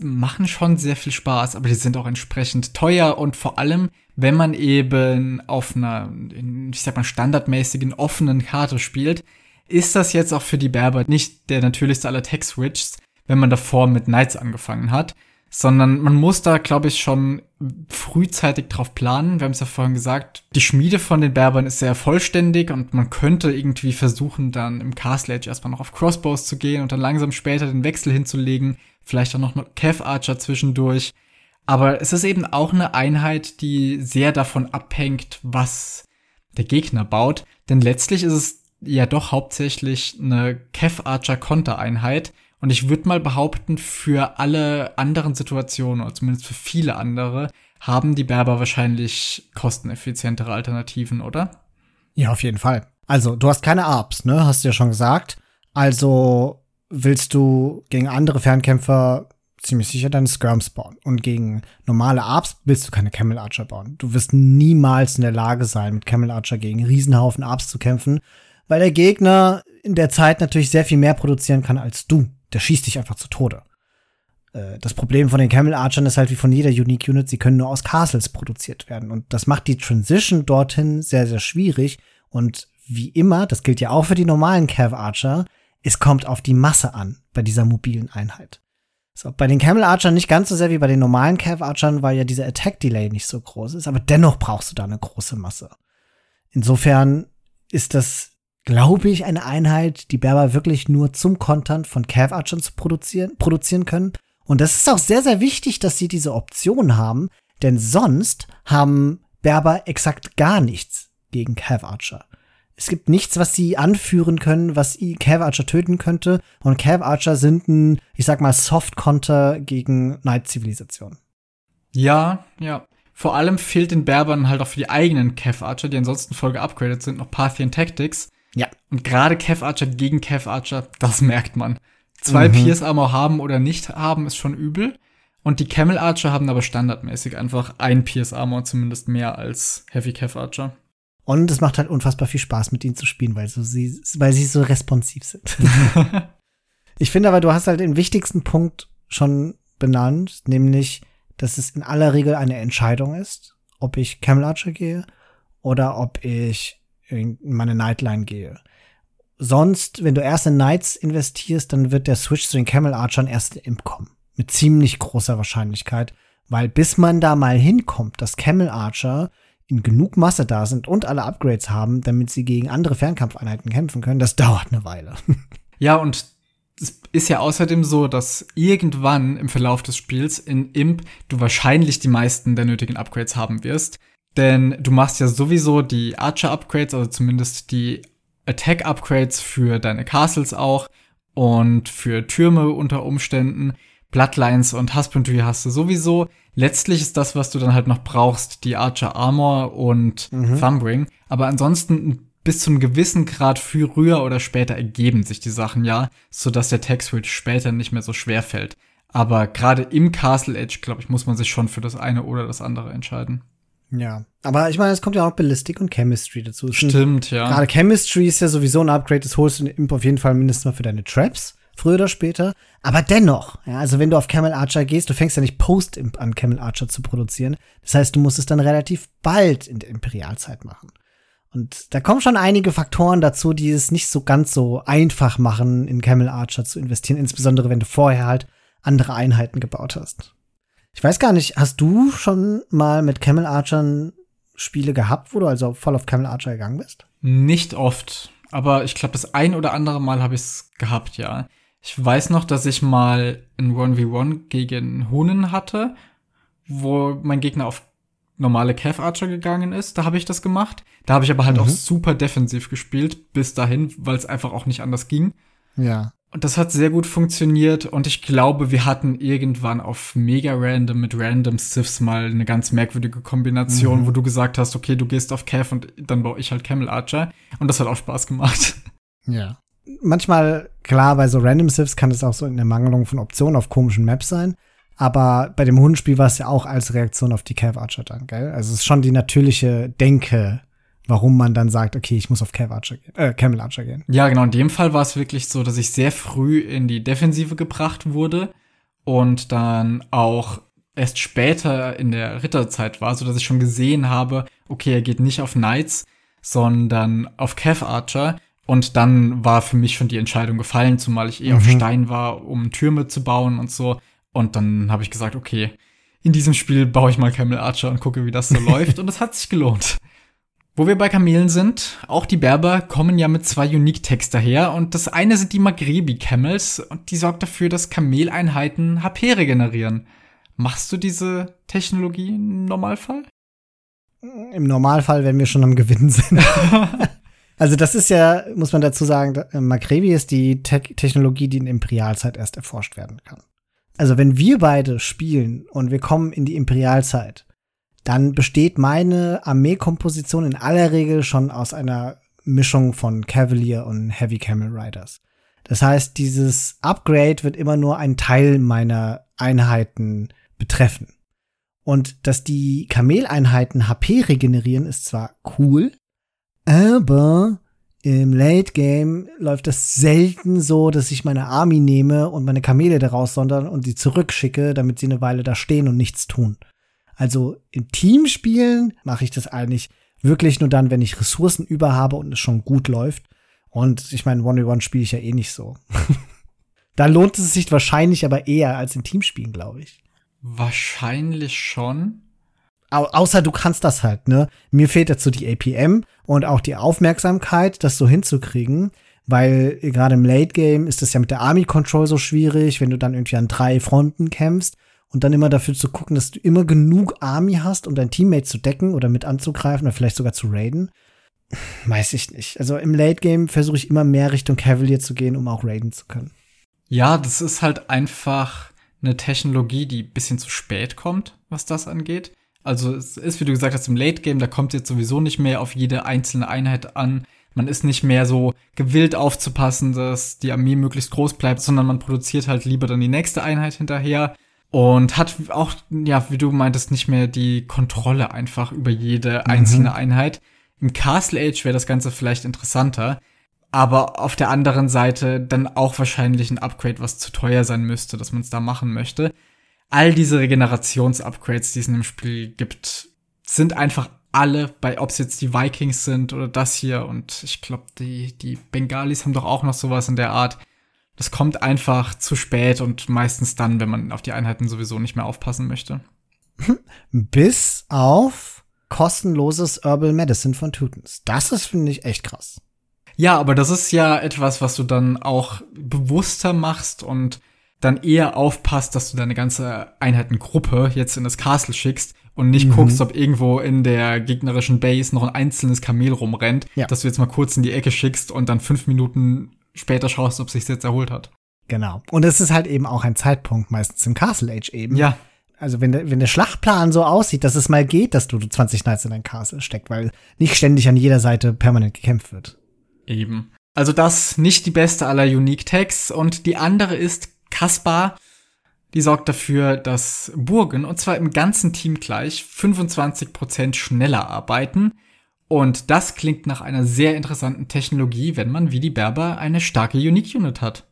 machen schon sehr viel Spaß, aber die sind auch entsprechend teuer und vor allem, wenn man eben auf einer, in, ich sag mal, standardmäßigen offenen Karte spielt, ist das jetzt auch für die Berber nicht der natürlichste aller Tech-Switches, wenn man davor mit Knights angefangen hat, sondern man muss da, glaube ich, schon frühzeitig drauf planen. Wir haben es ja vorhin gesagt, die Schmiede von den Berbern ist sehr vollständig und man könnte irgendwie versuchen, dann im Castle Age erstmal noch auf Crossbows zu gehen und dann langsam später den Wechsel hinzulegen, vielleicht auch noch Kev Archer zwischendurch. Aber es ist eben auch eine Einheit, die sehr davon abhängt, was der Gegner baut. Denn letztlich ist es ja doch hauptsächlich eine Kev Archer Kontereinheit. Und ich würde mal behaupten, für alle anderen Situationen, oder zumindest für viele andere, haben die Berber wahrscheinlich kosteneffizientere Alternativen, oder? Ja, auf jeden Fall. Also, du hast keine Arps, ne? Hast du ja schon gesagt. Also willst du gegen andere Fernkämpfer ziemlich sicher deine Skirms bauen. Und gegen normale Arps willst du keine Camel Archer bauen. Du wirst niemals in der Lage sein, mit Camel Archer gegen Riesenhaufen Arps zu kämpfen, weil der Gegner in der Zeit natürlich sehr viel mehr produzieren kann als du. Der schießt dich einfach zu Tode. Äh, Das Problem von den Camel Archern ist halt wie von jeder Unique Unit, sie können nur aus Castles produziert werden. Und das macht die Transition dorthin sehr, sehr schwierig. Und wie immer, das gilt ja auch für die normalen Cav Archer, es kommt auf die Masse an bei dieser mobilen Einheit. So, bei den Camel Archern nicht ganz so sehr wie bei den normalen Cav Archern, weil ja dieser Attack Delay nicht so groß ist, aber dennoch brauchst du da eine große Masse. Insofern ist das, glaube ich, eine Einheit, die Berber wirklich nur zum Kontern von Cav Archern zu produzieren, produzieren können. Und das ist auch sehr, sehr wichtig, dass sie diese Option haben, denn sonst haben Berber exakt gar nichts gegen Cav Archer. Es gibt nichts, was sie anführen können, was Cav Archer töten könnte. Und Cav Archer sind ein, ich sag mal, Soft-Konter gegen Night-Zivilisation. Ja, ja. Vor allem fehlt den Berbern halt auch für die eigenen Kev Archer, die ansonsten voll geupgradet sind, noch Parthian Tactics. Ja. Und gerade Kev Archer gegen Kev Archer, das merkt man. Zwei Mhm. Pierce Armor haben oder nicht haben, ist schon übel. Und die Camel Archer haben aber standardmäßig einfach ein Pierce Armor zumindest mehr als Heavy Kev Archer. Und es macht halt unfassbar viel Spaß, mit ihnen zu spielen, weil, so sie, weil sie so responsiv sind. [LAUGHS] ich finde aber, du hast halt den wichtigsten Punkt schon benannt, nämlich, dass es in aller Regel eine Entscheidung ist, ob ich Camel Archer gehe oder ob ich in meine Nightline gehe. Sonst, wenn du erst in Knights investierst, dann wird der Switch zu den Camel Archern erst im kommen. Mit ziemlich großer Wahrscheinlichkeit. Weil bis man da mal hinkommt, dass Camel Archer in genug Masse da sind und alle Upgrades haben, damit sie gegen andere Fernkampfeinheiten kämpfen können, das [LAUGHS] dauert eine Weile. Ja, und es ist ja außerdem so, dass irgendwann im Verlauf des Spiels in Imp du wahrscheinlich die meisten der nötigen Upgrades haben wirst. Denn du machst ja sowieso die Archer-Upgrades, also zumindest die Attack-Upgrades für deine Castles auch und für Türme unter Umständen. Bloodlines und Husbandry hast du sowieso. Letztlich ist das, was du dann halt noch brauchst, die Archer Armor und mhm. Thumbring. Aber ansonsten bis zu einem gewissen Grad früher oder später ergeben sich die Sachen ja, so dass der Tech Switch später nicht mehr so schwer fällt. Aber gerade im Castle Edge, glaube ich, muss man sich schon für das eine oder das andere entscheiden. Ja, aber ich meine, es kommt ja auch Ballistik und Chemistry dazu. Stimmt, ja. Gerade Chemistry ist ja sowieso ein Upgrade, das holst du auf jeden Fall mindestens mal für deine Traps früher oder später. Aber dennoch, ja, also wenn du auf Camel Archer gehst, du fängst ja nicht Post-Imp an, Camel Archer zu produzieren. Das heißt, du musst es dann relativ bald in der Imperialzeit machen. Und da kommen schon einige Faktoren dazu, die es nicht so ganz so einfach machen, in Camel Archer zu investieren, insbesondere wenn du vorher halt andere Einheiten gebaut hast. Ich weiß gar nicht, hast du schon mal mit Camel Archern Spiele gehabt, wo du also voll auf Camel Archer gegangen bist? Nicht oft, aber ich glaube, das ein oder andere Mal habe ich es gehabt, ja. Ich weiß noch, dass ich mal ein 1v1 gegen Hunen hatte, wo mein Gegner auf normale Cav Archer gegangen ist. Da habe ich das gemacht. Da habe ich aber halt mhm. auch super defensiv gespielt, bis dahin, weil es einfach auch nicht anders ging. Ja. Und das hat sehr gut funktioniert und ich glaube, wir hatten irgendwann auf Mega Random mit Random Siths mal eine ganz merkwürdige Kombination, mhm. wo du gesagt hast, okay, du gehst auf Cav und dann baue ich halt Camel Archer. Und das hat auch Spaß gemacht. Ja manchmal, klar, bei so Random Sifs kann es auch so in der Mangelung von Optionen auf komischen Maps sein. Aber bei dem Hundenspiel war es ja auch als Reaktion auf die Cav Archer dann, gell? Also es ist schon die natürliche Denke, warum man dann sagt, okay, ich muss auf Cav Archer gehen, äh, Camel Archer gehen. Ja, genau. In dem Fall war es wirklich so, dass ich sehr früh in die Defensive gebracht wurde und dann auch erst später in der Ritterzeit war, so dass ich schon gesehen habe, okay, er geht nicht auf Knights, sondern auf Cav Archer und dann war für mich schon die Entscheidung gefallen, zumal ich eh mhm. auf Stein war, um Türme zu bauen und so. Und dann habe ich gesagt, okay, in diesem Spiel baue ich mal Camel Archer und gucke, wie das so [LAUGHS] läuft. Und es hat sich gelohnt. Wo wir bei Kamelen sind, auch die Berber kommen ja mit zwei Unique-Tags daher. Und das eine sind die Magrebi-Camels und die sorgt dafür, dass Kameleinheiten HP regenerieren. Machst du diese Technologie im Normalfall? Im Normalfall, wenn wir schon am Gewinnen sind. [LAUGHS] Also das ist ja, muss man dazu sagen, äh, Makrevi ist die Te Technologie, die in Imperialzeit erst erforscht werden kann. Also wenn wir beide spielen und wir kommen in die Imperialzeit, dann besteht meine Armeekomposition in aller Regel schon aus einer Mischung von Cavalier und Heavy Camel Riders. Das heißt, dieses Upgrade wird immer nur einen Teil meiner Einheiten betreffen. Und dass die Kameleinheiten HP regenerieren, ist zwar cool, aber im Late Game läuft es selten so, dass ich meine Army nehme und meine Kamele daraus sondern und sie zurückschicke, damit sie eine Weile da stehen und nichts tun. Also im Teamspielen mache ich das eigentlich wirklich nur dann, wenn ich Ressourcen über habe und es schon gut läuft. Und ich meine, One-on-One spiele ich ja eh nicht so. [LAUGHS] da lohnt es sich wahrscheinlich aber eher als in Teamspielen, glaube ich. Wahrscheinlich schon. Au außer du kannst das halt, ne? Mir fehlt dazu die APM und auch die Aufmerksamkeit, das so hinzukriegen, weil gerade im Late Game ist das ja mit der Army Control so schwierig, wenn du dann irgendwie an drei Fronten kämpfst und dann immer dafür zu gucken, dass du immer genug Army hast, um dein Teammate zu decken oder mit anzugreifen oder vielleicht sogar zu raiden. Weiß ich nicht. Also im Late Game versuche ich immer mehr Richtung Cavalier zu gehen, um auch raiden zu können. Ja, das ist halt einfach eine Technologie, die bisschen zu spät kommt, was das angeht. Also es ist, wie du gesagt hast, im Late Game, da kommt es jetzt sowieso nicht mehr auf jede einzelne Einheit an. Man ist nicht mehr so gewillt aufzupassen, dass die Armee möglichst groß bleibt, sondern man produziert halt lieber dann die nächste Einheit hinterher und hat auch, ja, wie du meintest, nicht mehr die Kontrolle einfach über jede mhm. einzelne mhm. Einheit. Im Castle Age wäre das Ganze vielleicht interessanter, aber auf der anderen Seite dann auch wahrscheinlich ein Upgrade, was zu teuer sein müsste, dass man es da machen möchte. All diese Regenerations-Upgrades, die es in dem Spiel gibt, sind einfach alle, bei ob es jetzt die Vikings sind oder das hier und ich glaube, die, die Bengalis haben doch auch noch sowas in der Art. Das kommt einfach zu spät und meistens dann, wenn man auf die Einheiten sowieso nicht mehr aufpassen möchte. [LAUGHS] Bis auf kostenloses Herbal Medicine von Tutens. Das ist, finde ich, echt krass. Ja, aber das ist ja etwas, was du dann auch bewusster machst und dann eher aufpasst, dass du deine ganze Einheitengruppe jetzt in das Castle schickst und nicht mhm. guckst, ob irgendwo in der gegnerischen Base noch ein einzelnes Kamel rumrennt, ja. dass du jetzt mal kurz in die Ecke schickst und dann fünf Minuten später schaust, ob sich jetzt erholt hat. Genau. Und es ist halt eben auch ein Zeitpunkt, meistens im Castle Age eben. Ja. Also wenn der, wenn der Schlachtplan so aussieht, dass es mal geht, dass du 20 Knights in dein Castle steckt, weil nicht ständig an jeder Seite permanent gekämpft wird. Eben. Also das nicht die beste aller Unique Tags und die andere ist Kaspar. Die sorgt dafür, dass Burgen, und zwar im ganzen Team gleich, 25% schneller arbeiten. Und das klingt nach einer sehr interessanten Technologie, wenn man wie die Berber eine starke Unique Unit hat.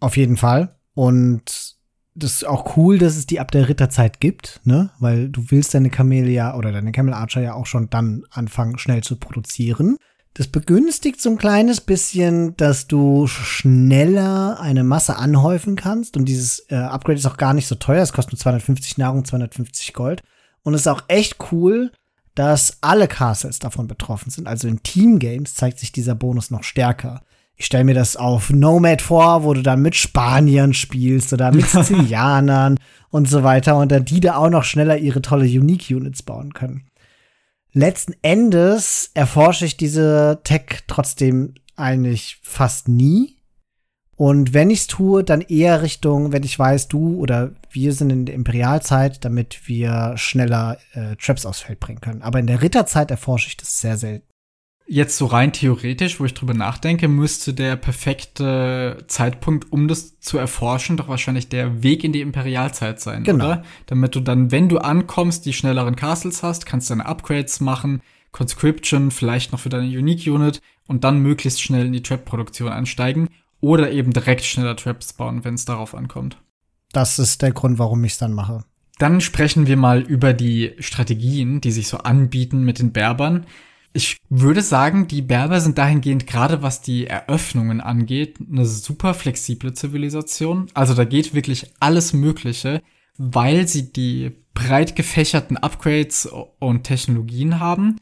Auf jeden Fall. Und das ist auch cool, dass es die ab der Ritterzeit gibt, ne? Weil du willst deine Kamele oder deine Camel Archer ja auch schon dann anfangen, schnell zu produzieren. Das begünstigt so ein kleines bisschen, dass du schneller eine Masse anhäufen kannst. Und dieses äh, Upgrade ist auch gar nicht so teuer. Es kostet nur 250 Nahrung, 250 Gold. Und es ist auch echt cool, dass alle Castles davon betroffen sind. Also in Team-Games zeigt sich dieser Bonus noch stärker. Ich stelle mir das auf Nomad vor, wo du dann mit Spaniern spielst oder mit [LAUGHS] Sizilianern und so weiter und dann die da auch noch schneller ihre tolle Unique-Units bauen können letzten Endes erforsche ich diese Tech trotzdem eigentlich fast nie. Und wenn ich es tue, dann eher Richtung, wenn ich weiß, du oder wir sind in der Imperialzeit, damit wir schneller äh, Traps aufs Feld bringen können. Aber in der Ritterzeit erforsche ich das sehr selten. Jetzt so rein theoretisch, wo ich drüber nachdenke, müsste der perfekte Zeitpunkt, um das zu erforschen, doch wahrscheinlich der Weg in die Imperialzeit sein, genau. oder? Damit du dann, wenn du ankommst, die schnelleren Castles hast, kannst deine Upgrades machen, Conscription, vielleicht noch für deine Unique Unit und dann möglichst schnell in die Trap-Produktion einsteigen oder eben direkt schneller Traps bauen, wenn es darauf ankommt. Das ist der Grund, warum ich es dann mache. Dann sprechen wir mal über die Strategien, die sich so anbieten mit den Berbern ich würde sagen, die Berber sind dahingehend, gerade was die Eröffnungen angeht, eine super flexible Zivilisation. Also da geht wirklich alles Mögliche, weil sie die breit gefächerten Upgrades und Technologien haben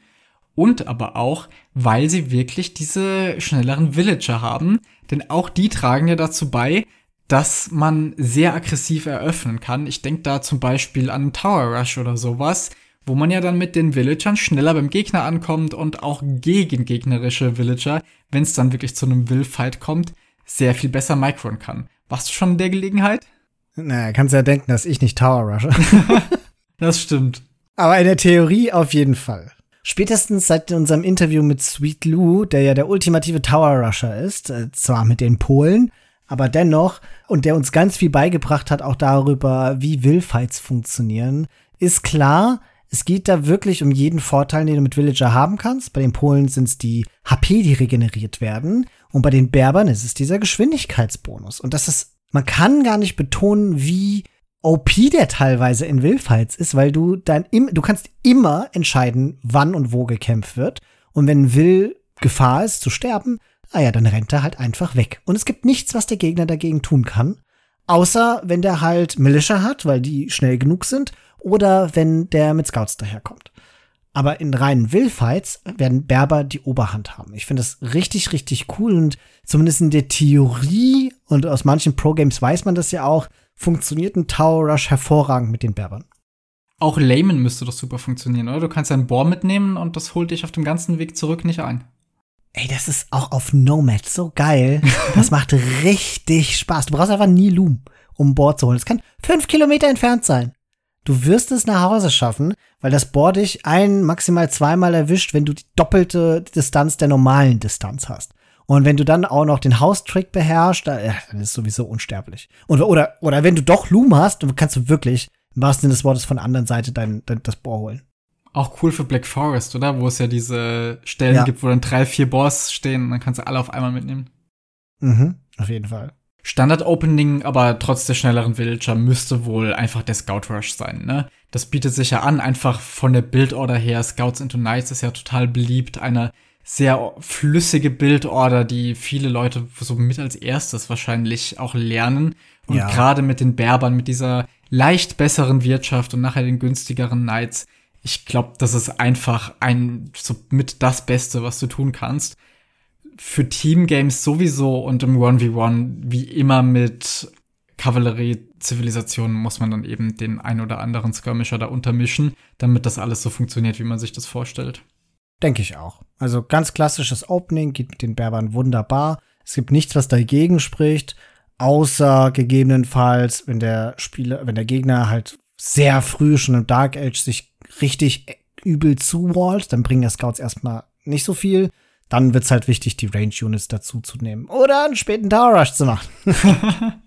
und aber auch, weil sie wirklich diese schnelleren Villager haben. Denn auch die tragen ja dazu bei, dass man sehr aggressiv eröffnen kann. Ich denke da zum Beispiel an Tower Rush oder sowas wo man ja dann mit den Villagern schneller beim Gegner ankommt und auch gegen gegnerische Villager, wenn es dann wirklich zu einem Will-Fight kommt, sehr viel besser micron kann. Warst du schon in der Gelegenheit? Naja, kannst ja denken, dass ich nicht Tower rushe. [LAUGHS] das stimmt. Aber in der Theorie auf jeden Fall. Spätestens seit unserem Interview mit Sweet Lou, der ja der ultimative Tower Rusher ist, äh, zwar mit den Polen, aber dennoch, und der uns ganz viel beigebracht hat, auch darüber, wie Will-Fights funktionieren, ist klar, es geht da wirklich um jeden Vorteil, den du mit Villager haben kannst. Bei den Polen sind es die HP, die regeneriert werden. Und bei den Berbern ist es dieser Geschwindigkeitsbonus. Und das ist, man kann gar nicht betonen, wie OP der teilweise in Willfights ist, weil du dann im, du kannst immer entscheiden, wann und wo gekämpft wird. Und wenn Will Gefahr ist zu sterben, naja, ah dann rennt er halt einfach weg. Und es gibt nichts, was der Gegner dagegen tun kann. Außer wenn der halt Militia hat, weil die schnell genug sind oder wenn der mit Scouts daherkommt. Aber in reinen Willfights werden Berber die Oberhand haben. Ich finde das richtig, richtig cool und zumindest in der Theorie und aus manchen Pro-Games weiß man das ja auch, funktioniert ein Tower Rush hervorragend mit den Berbern. Auch Layman müsste doch super funktionieren, oder? Du kannst ein Bohr mitnehmen und das holt dich auf dem ganzen Weg zurück nicht ein. Ey, das ist auch auf Nomad so geil. Das macht [LAUGHS] richtig Spaß. Du brauchst einfach nie Loom, um Bohr zu holen. Es kann fünf Kilometer entfernt sein. Du wirst es nach Hause schaffen, weil das Board dich ein, maximal zweimal erwischt, wenn du die doppelte Distanz der normalen Distanz hast. Und wenn du dann auch noch den Haustrick beherrschst, dann, ja, dann ist es sowieso unsterblich. Und, oder, oder wenn du doch Loom hast, dann kannst du wirklich, im wahrsten Sinne des Wortes, von der anderen Seite dein, dein, das Bohr holen. auch cool für Black Forest, oder? Wo es ja diese Stellen ja. gibt, wo dann drei, vier Boss stehen und dann kannst du alle auf einmal mitnehmen. Mhm, auf jeden Fall. Standard-Opening, aber trotz der schnelleren Villager müsste wohl einfach der Scout Rush sein, ne? Das bietet sich ja an, einfach von der Bildorder her. Scouts into Knights ist ja total beliebt. Eine sehr flüssige Bildorder, die viele Leute so mit als erstes wahrscheinlich auch lernen. Und ja. gerade mit den Berbern, mit dieser leicht besseren Wirtschaft und nachher den günstigeren Knights, ich glaube, das ist einfach ein so mit das Beste, was du tun kannst für Teamgames sowieso und im 1v1 wie immer mit Kavallerie-Zivilisationen muss man dann eben den ein oder anderen Skirmisher da untermischen, damit das alles so funktioniert, wie man sich das vorstellt. Denke ich auch. Also ganz klassisches Opening geht mit den Berbern wunderbar. Es gibt nichts, was dagegen spricht, außer gegebenenfalls, wenn der Spieler, wenn der Gegner halt sehr früh schon im Dark Age sich richtig übel zuwallt, dann bringen der Scouts erstmal nicht so viel dann wird es halt wichtig, die Range-Units dazu zu nehmen. Oder einen späten Tower Rush zu machen. [LAUGHS]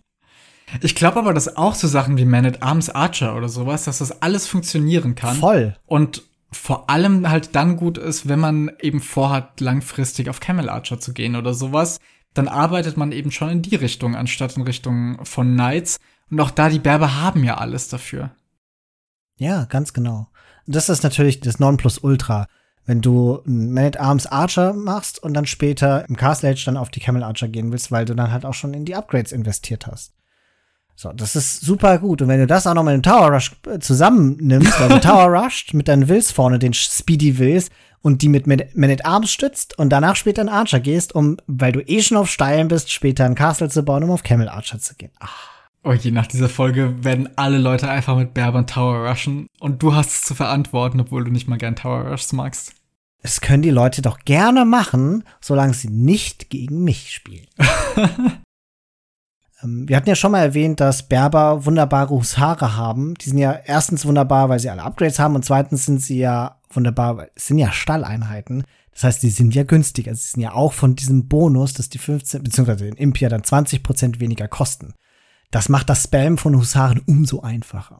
ich glaube aber, dass auch so Sachen wie Man at Arms Archer oder sowas, dass das alles funktionieren kann. Voll. Und vor allem halt dann gut ist, wenn man eben vorhat, langfristig auf Camel Archer zu gehen oder sowas. Dann arbeitet man eben schon in die Richtung, anstatt in Richtung von Knights. Und auch da, die Berber haben ja alles dafür. Ja, ganz genau. Das ist natürlich das Nonplusultra wenn du einen Man at Arms Archer machst und dann später im Castle Age dann auf die Camel Archer gehen willst, weil du dann halt auch schon in die Upgrades investiert hast. So, das ist super gut. Und wenn du das auch noch mit dem Tower Rush äh, zusammennimmst, also [LAUGHS] Tower Rushed mit deinen Wills vorne, den Speedy Wills, und die mit Man at Arms stützt und danach später in Archer gehst, um, weil du eh schon auf Steilen bist, später ein Castle zu bauen, um auf Camel Archer zu gehen. Ach. Oh je, nach dieser Folge werden alle Leute einfach mit Berbern Tower rushen und du hast es zu verantworten, obwohl du nicht mal gern Tower Rushs magst. Es können die Leute doch gerne machen, solange sie nicht gegen mich spielen. [LAUGHS] ähm, wir hatten ja schon mal erwähnt, dass Berber wunderbare Husare haben. Die sind ja erstens wunderbar, weil sie alle Upgrades haben und zweitens sind sie ja wunderbar, weil es sind ja Stalleinheiten. Das heißt, die sind ja günstiger. Sie sind ja auch von diesem Bonus, dass die 15, beziehungsweise den Impia dann 20 Prozent weniger kosten. Das macht das Spam von Husaren umso einfacher.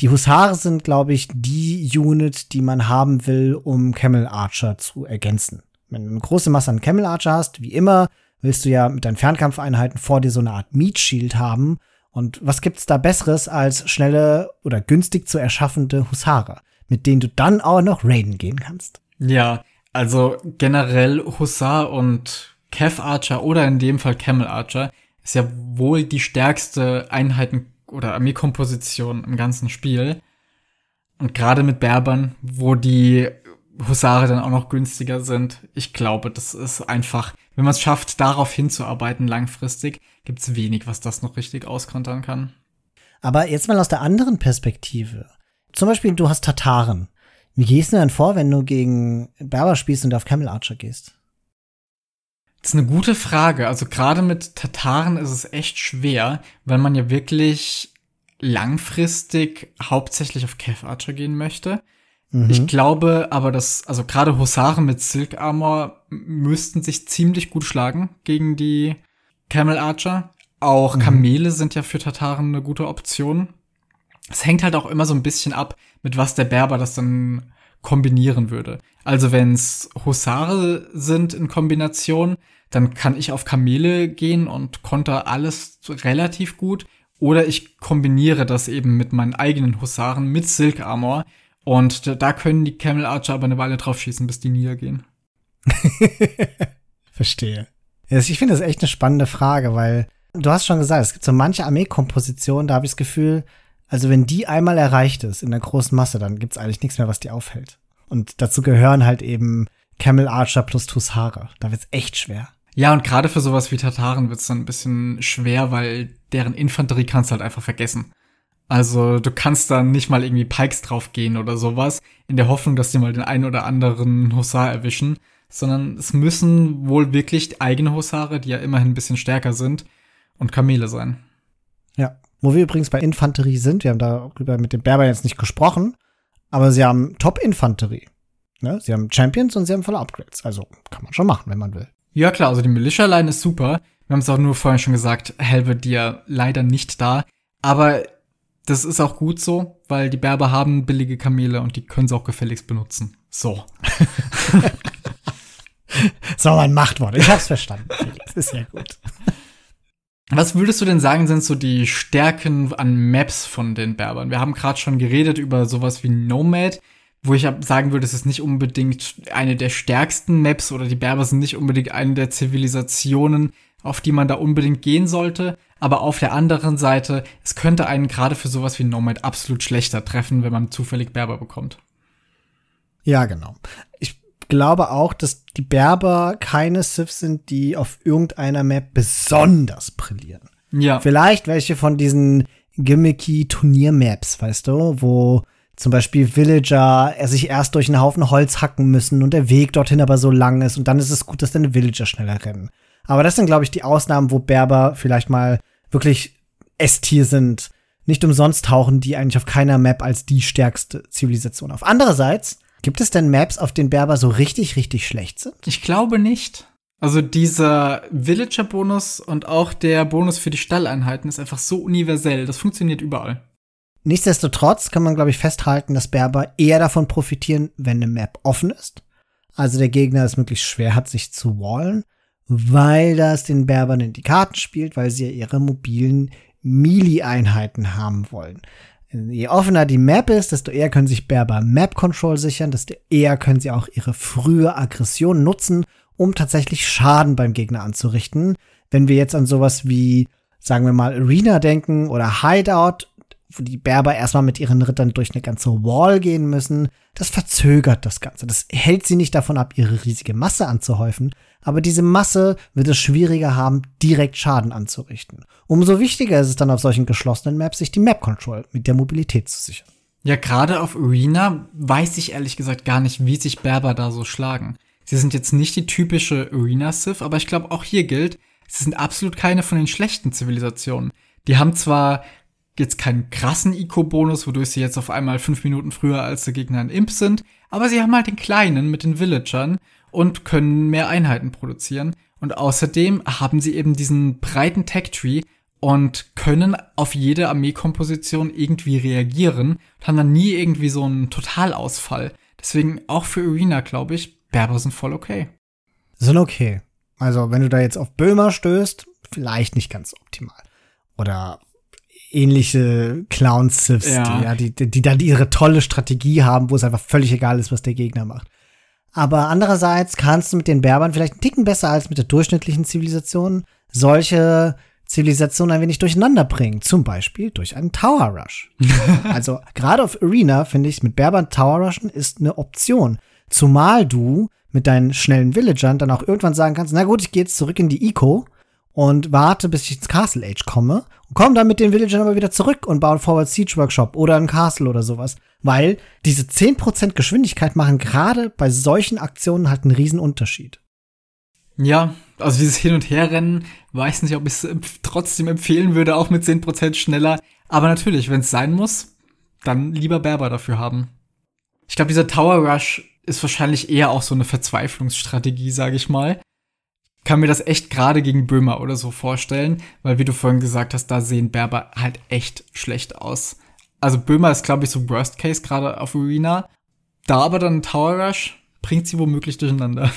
Die Husare sind, glaube ich, die Unit, die man haben will, um Camel Archer zu ergänzen. Wenn du eine große Masse an Camel Archer hast, wie immer, willst du ja mit deinen Fernkampfeinheiten vor dir so eine Art Meat Shield haben. Und was gibt's da Besseres als schnelle oder günstig zu erschaffende Husare, mit denen du dann auch noch raiden gehen kannst? Ja, also generell Husar und Kev Archer oder in dem Fall Camel Archer ist ja wohl die stärkste Einheiten oder Armeekomposition im ganzen Spiel. Und gerade mit Berbern, wo die Husare dann auch noch günstiger sind. Ich glaube, das ist einfach, wenn man es schafft, darauf hinzuarbeiten langfristig, gibt es wenig, was das noch richtig auskontern kann. Aber jetzt mal aus der anderen Perspektive. Zum Beispiel, du hast Tataren. Wie gehst du denn vor, wenn du gegen Berber spielst und auf Camel Archer gehst? Das ist eine gute Frage. Also gerade mit Tataren ist es echt schwer, weil man ja wirklich langfristig hauptsächlich auf Kev Archer gehen möchte. Mhm. Ich glaube aber, dass, also gerade Husaren mit Silk Armor müssten sich ziemlich gut schlagen gegen die Camel Archer. Auch mhm. Kamele sind ja für Tataren eine gute Option. Es hängt halt auch immer so ein bisschen ab, mit was der Berber das dann kombinieren würde. Also wenn es Husare sind in Kombination, dann kann ich auf Kamele gehen und konter alles relativ gut. Oder ich kombiniere das eben mit meinen eigenen Husaren mit Silk Armor. Und da können die Camel Archer aber eine Weile drauf schießen, bis die niedergehen. [LAUGHS] Verstehe. Ich finde das echt eine spannende Frage, weil du hast schon gesagt, es gibt so manche Armeekompositionen, da habe ich das Gefühl, also wenn die einmal erreicht ist in der großen Masse, dann gibt es eigentlich nichts mehr, was die aufhält. Und dazu gehören halt eben Camel Archer plus Tushara. Da wird's echt schwer. Ja, und gerade für sowas wie Tataren wird's dann ein bisschen schwer, weil deren Infanterie kannst du halt einfach vergessen. Also du kannst dann nicht mal irgendwie Pikes draufgehen oder sowas, in der Hoffnung, dass die mal den einen oder anderen Hussar erwischen, sondern es müssen wohl wirklich eigene Hussare, die ja immerhin ein bisschen stärker sind, und Kamele sein. Ja, wo wir übrigens bei Infanterie sind, wir haben darüber mit dem Berber jetzt nicht gesprochen, aber sie haben Top-Infanterie. Ne? Sie haben Champions und sie haben volle Upgrades. Also kann man schon machen, wenn man will. Ja, klar, also die Militia-Line ist super. Wir haben es auch nur vorhin schon gesagt, Helvet ja leider nicht da. Aber das ist auch gut so. weil die Berber haben billige Kamele und die können sie auch gefälligst benutzen. So. [LAUGHS] so ein Machtwort. Ich hab's verstanden. Felix. Ist ja gut. Was würdest du denn sagen, sind so die Stärken an Maps von den Berbern? Wir haben gerade schon geredet über sowas wie Nomad, wo ich sagen würde, es ist nicht unbedingt eine der stärksten Maps oder die Berber sind nicht unbedingt eine der Zivilisationen, auf die man da unbedingt gehen sollte. Aber auf der anderen Seite, es könnte einen gerade für sowas wie Nomad absolut schlechter treffen, wenn man zufällig Berber bekommt. Ja, genau. Ich glaube auch, dass die Berber keine Siths sind, die auf irgendeiner Map besonders brillieren. Ja. Vielleicht welche von diesen gimmicky Turniermaps, weißt du, wo zum Beispiel Villager sich erst durch einen Haufen Holz hacken müssen und der Weg dorthin aber so lang ist und dann ist es gut, dass deine Villager schneller rennen. Aber das sind, glaube ich, die Ausnahmen, wo Berber vielleicht mal wirklich S-Tier sind. Nicht umsonst tauchen die eigentlich auf keiner Map als die stärkste Zivilisation auf. Andererseits, gibt es denn Maps, auf denen Berber so richtig, richtig schlecht sind? Ich glaube nicht. Also dieser Villager-Bonus und auch der Bonus für die Stalleinheiten ist einfach so universell. Das funktioniert überall. Nichtsdestotrotz kann man, glaube ich, festhalten, dass Berber eher davon profitieren, wenn eine Map offen ist. Also der Gegner es möglichst schwer hat, sich zu wallen weil das den Berbern in die Karten spielt, weil sie ja ihre mobilen Melee-Einheiten haben wollen. Je offener die Map ist, desto eher können sich Berber Map Control sichern, desto eher können sie auch ihre frühe Aggression nutzen, um tatsächlich Schaden beim Gegner anzurichten. Wenn wir jetzt an sowas wie, sagen wir mal, Arena denken oder Hideout, wo die Berber erstmal mit ihren Rittern durch eine ganze Wall gehen müssen, das verzögert das Ganze. Das hält sie nicht davon ab, ihre riesige Masse anzuhäufen, aber diese Masse wird es schwieriger haben, direkt Schaden anzurichten. Umso wichtiger ist es dann auf solchen geschlossenen Maps, sich die Map Control mit der Mobilität zu sichern. Ja, gerade auf Arena weiß ich ehrlich gesagt gar nicht, wie sich Berber da so schlagen. Sie sind jetzt nicht die typische Arena-Civ, aber ich glaube auch hier gilt, sie sind absolut keine von den schlechten Zivilisationen. Die haben zwar jetzt keinen krassen Eco-Bonus, wodurch sie jetzt auf einmal fünf Minuten früher als der Gegner ein Imp sind, aber sie haben halt den kleinen mit den Villagern und können mehr Einheiten produzieren. Und außerdem haben sie eben diesen breiten Tech-Tree und können auf jede Armeekomposition irgendwie reagieren und haben dann nie irgendwie so einen Totalausfall. Deswegen auch für Arena, glaube ich, Berber sind voll okay. Sind okay. Also, wenn du da jetzt auf Böhmer stößt, vielleicht nicht ganz optimal. Oder ähnliche. Die, ja, die, die, die dann ihre tolle Strategie haben, wo es einfach völlig egal ist, was der Gegner macht. Aber andererseits kannst du mit den Berbern vielleicht einen Ticken besser als mit der durchschnittlichen Zivilisation solche Zivilisationen ein wenig durcheinander bringen. Zum Beispiel durch einen Tower Rush. [LAUGHS] also gerade auf Arena finde ich, mit Berbern Tower Rushen ist eine Option. Zumal du mit deinen schnellen Villagern dann auch irgendwann sagen kannst, na gut, ich gehe jetzt zurück in die Eco und warte, bis ich ins Castle Age komme und komme dann mit den Villagern aber wieder zurück und baue einen Forward Siege Workshop oder ein Castle oder sowas. Weil diese 10% Geschwindigkeit machen gerade bei solchen Aktionen halt einen riesen Unterschied. Ja, also dieses Hin- und Herrennen, weiß nicht, ob ich es trotzdem empfehlen würde, auch mit 10% schneller. Aber natürlich, wenn es sein muss, dann lieber Berber dafür haben. Ich glaube, dieser Tower Rush ist wahrscheinlich eher auch so eine Verzweiflungsstrategie, sage ich mal kann mir das echt gerade gegen Böhmer oder so vorstellen, weil wie du vorhin gesagt hast, da sehen Berber halt echt schlecht aus. Also Böhmer ist, glaube ich, so Worst Case gerade auf Arena. Da aber dann Tower Rush bringt sie womöglich durcheinander.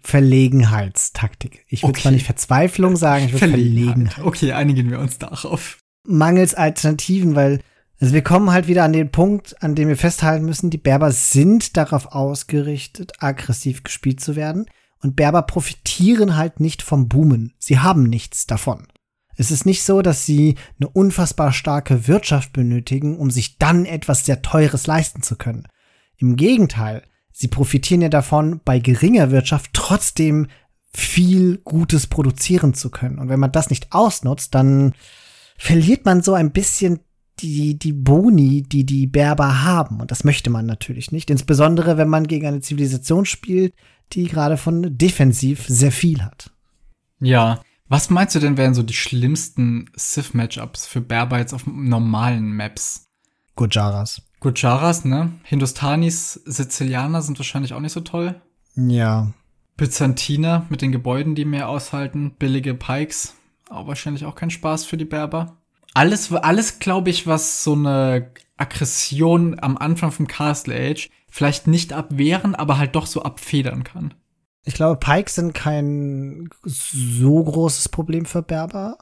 Verlegenheitstaktik. Ich würde okay. zwar nicht Verzweiflung sagen, ich würde Verlegenheit. Verlegenheit. Okay, einigen wir uns darauf. Mangels Alternativen, weil also wir kommen halt wieder an den Punkt, an dem wir festhalten müssen, die Berber sind darauf ausgerichtet, aggressiv gespielt zu werden. Und Berber profitieren halt nicht vom Boomen. Sie haben nichts davon. Es ist nicht so, dass sie eine unfassbar starke Wirtschaft benötigen, um sich dann etwas sehr Teures leisten zu können. Im Gegenteil, sie profitieren ja davon, bei geringer Wirtschaft trotzdem viel Gutes produzieren zu können. Und wenn man das nicht ausnutzt, dann verliert man so ein bisschen die, die Boni, die die Berber haben. Und das möchte man natürlich nicht. Insbesondere, wenn man gegen eine Zivilisation spielt, die gerade von defensiv sehr viel hat. Ja. Was meinst du denn wären so die schlimmsten Sith-Matchups für Berber jetzt auf normalen Maps? Gujaras. Gujaras, ne? Hindustanis, Sizilianer sind wahrscheinlich auch nicht so toll. Ja. Byzantiner mit den Gebäuden, die mehr aushalten. Billige Pikes. Auch wahrscheinlich auch kein Spaß für die Berber. Alles, alles glaube ich, was so eine Aggression am Anfang vom Castle Age vielleicht nicht abwehren, aber halt doch so abfedern kann. Ich glaube, Pikes sind kein so großes Problem für Berber,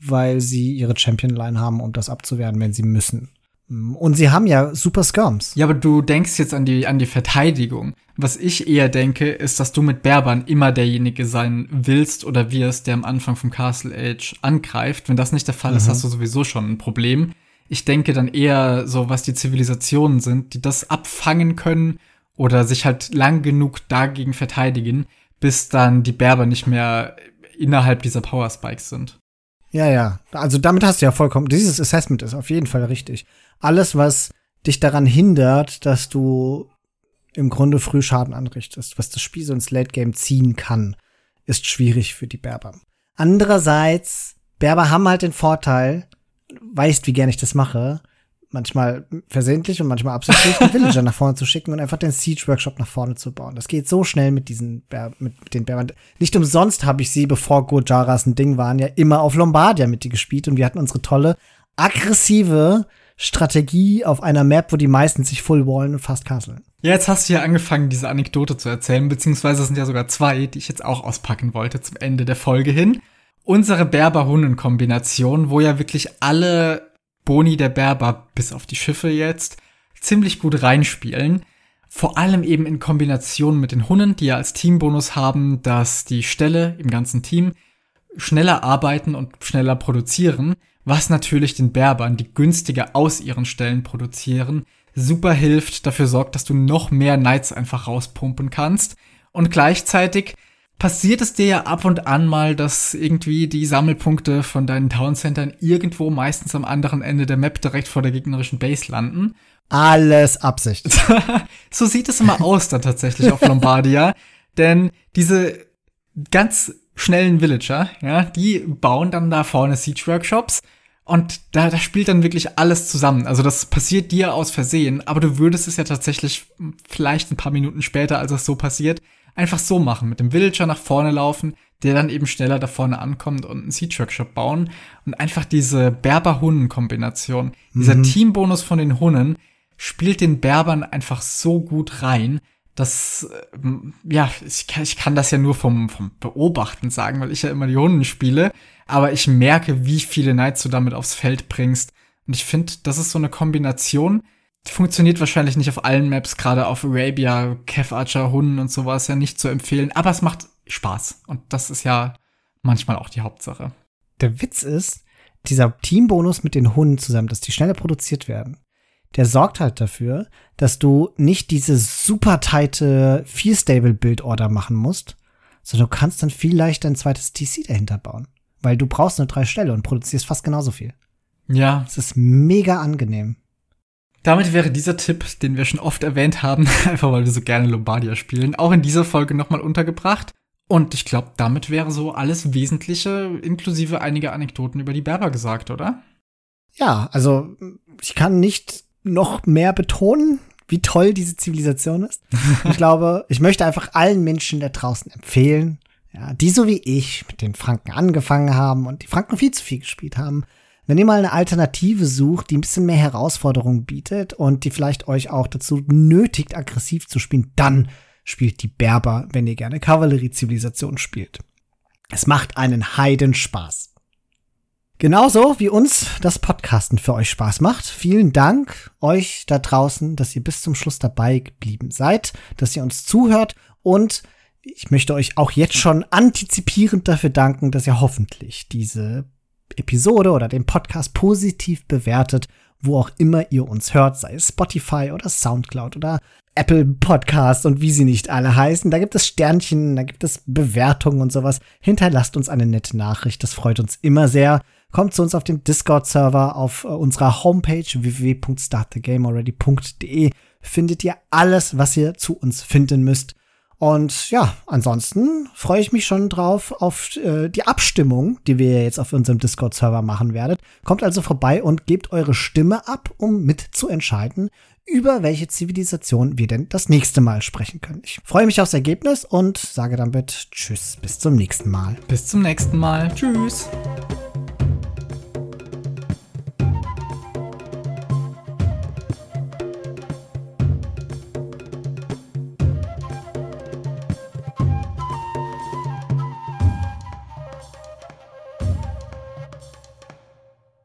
weil sie ihre Champion-Line haben, um das abzuwehren, wenn sie müssen. Und sie haben ja super Skirms. Ja, aber du denkst jetzt an die, an die Verteidigung. Was ich eher denke, ist, dass du mit Berbern immer derjenige sein willst oder wirst, der am Anfang vom Castle Age angreift. Wenn das nicht der Fall mhm. ist, hast du sowieso schon ein Problem. Ich denke dann eher so, was die Zivilisationen sind, die das abfangen können oder sich halt lang genug dagegen verteidigen, bis dann die Berber nicht mehr innerhalb dieser Power Spikes sind. Ja, ja. Also damit hast du ja vollkommen. Dieses Assessment ist auf jeden Fall richtig. Alles, was dich daran hindert, dass du im Grunde früh Schaden anrichtest, was das Spiel so ins Late Game ziehen kann, ist schwierig für die Berber. Andererseits, Berber haben halt den Vorteil, weißt, wie gern ich das mache, manchmal versehentlich und manchmal absichtlich den Villager nach vorne zu schicken und einfach den Siege Workshop nach vorne zu bauen. Das geht so schnell mit diesen Bär, mit den Bären. Nicht umsonst habe ich sie, bevor Gojaras ein Ding waren, ja immer auf Lombardia mit die gespielt und wir hatten unsere tolle aggressive Strategie auf einer Map, wo die meisten sich full wallen und fast castlen. Ja, jetzt hast du ja angefangen, diese Anekdote zu erzählen, beziehungsweise es sind ja sogar zwei, die ich jetzt auch auspacken wollte zum Ende der Folge hin. Unsere Berber-Hunden-Kombination, wo ja wirklich alle Boni der Berber, bis auf die Schiffe jetzt, ziemlich gut reinspielen. Vor allem eben in Kombination mit den Hunden, die ja als Teambonus haben, dass die Ställe im ganzen Team schneller arbeiten und schneller produzieren, was natürlich den Berbern, die günstiger aus ihren Stellen produzieren, super hilft, dafür sorgt, dass du noch mehr Knights einfach rauspumpen kannst. Und gleichzeitig passiert es dir ja ab und an mal, dass irgendwie die Sammelpunkte von deinen Towncentern irgendwo meistens am anderen Ende der Map direkt vor der gegnerischen Base landen. Alles Absicht. [LAUGHS] so sieht es immer aus dann tatsächlich auf Lombardia. [LAUGHS] Denn diese ganz schnellen Villager, ja, die bauen dann da vorne Siege Workshops und da, da spielt dann wirklich alles zusammen. Also das passiert dir aus Versehen, aber du würdest es ja tatsächlich vielleicht ein paar Minuten später, als es so passiert, einfach so machen, mit dem Villager nach vorne laufen, der dann eben schneller da vorne ankommt und einen Seed Workshop bauen und einfach diese Berber-Hunnen-Kombination, mhm. dieser Teambonus von den Hunnen spielt den Berbern einfach so gut rein, dass, ähm, ja, ich kann, ich kann das ja nur vom, vom Beobachten sagen, weil ich ja immer die Hunden spiele, aber ich merke, wie viele Knights du damit aufs Feld bringst. Und ich finde, das ist so eine Kombination, funktioniert wahrscheinlich nicht auf allen Maps, gerade auf Arabia, Kev Archer, Hunden und sowas ja nicht zu empfehlen, aber es macht Spaß und das ist ja manchmal auch die Hauptsache. Der Witz ist, dieser Teambonus mit den Hunden zusammen, dass die schneller produziert werden, der sorgt halt dafür, dass du nicht diese super tighte Feel Stable Build Order machen musst, sondern du kannst dann viel leichter ein zweites TC dahinter bauen, weil du brauchst nur drei Stelle und produzierst fast genauso viel. Ja. Es ist mega angenehm. Damit wäre dieser Tipp, den wir schon oft erwähnt haben, [LAUGHS] einfach weil wir so gerne Lombardia spielen, auch in dieser Folge nochmal untergebracht. Und ich glaube, damit wäre so alles Wesentliche, inklusive einiger Anekdoten über die Berber gesagt, oder? Ja, also ich kann nicht noch mehr betonen, wie toll diese Zivilisation ist. [LAUGHS] ich glaube, ich möchte einfach allen Menschen da draußen empfehlen, ja, die so wie ich mit den Franken angefangen haben und die Franken viel zu viel gespielt haben, wenn ihr mal eine Alternative sucht, die ein bisschen mehr Herausforderungen bietet und die vielleicht euch auch dazu nötigt, aggressiv zu spielen, dann spielt die Berber, wenn ihr gerne Kavallerie-Zivilisation spielt. Es macht einen Heidenspaß. Genauso wie uns das Podcasten für euch Spaß macht. Vielen Dank euch da draußen, dass ihr bis zum Schluss dabei geblieben seid, dass ihr uns zuhört und ich möchte euch auch jetzt schon antizipierend dafür danken, dass ihr hoffentlich diese Episode oder den Podcast positiv bewertet, wo auch immer ihr uns hört, sei es Spotify oder Soundcloud oder Apple Podcast und wie sie nicht alle heißen. Da gibt es Sternchen, da gibt es Bewertungen und sowas. Hinterlasst uns eine nette Nachricht, das freut uns immer sehr. Kommt zu uns auf dem Discord-Server auf äh, unserer Homepage www.startthegamealready.de. Findet ihr alles, was ihr zu uns finden müsst. Und ja, ansonsten freue ich mich schon drauf auf äh, die Abstimmung, die wir jetzt auf unserem Discord-Server machen werdet. Kommt also vorbei und gebt eure Stimme ab, um mitzuentscheiden, über welche Zivilisation wir denn das nächste Mal sprechen können. Ich freue mich aufs Ergebnis und sage damit Tschüss, bis zum nächsten Mal. Bis zum nächsten Mal. Tschüss.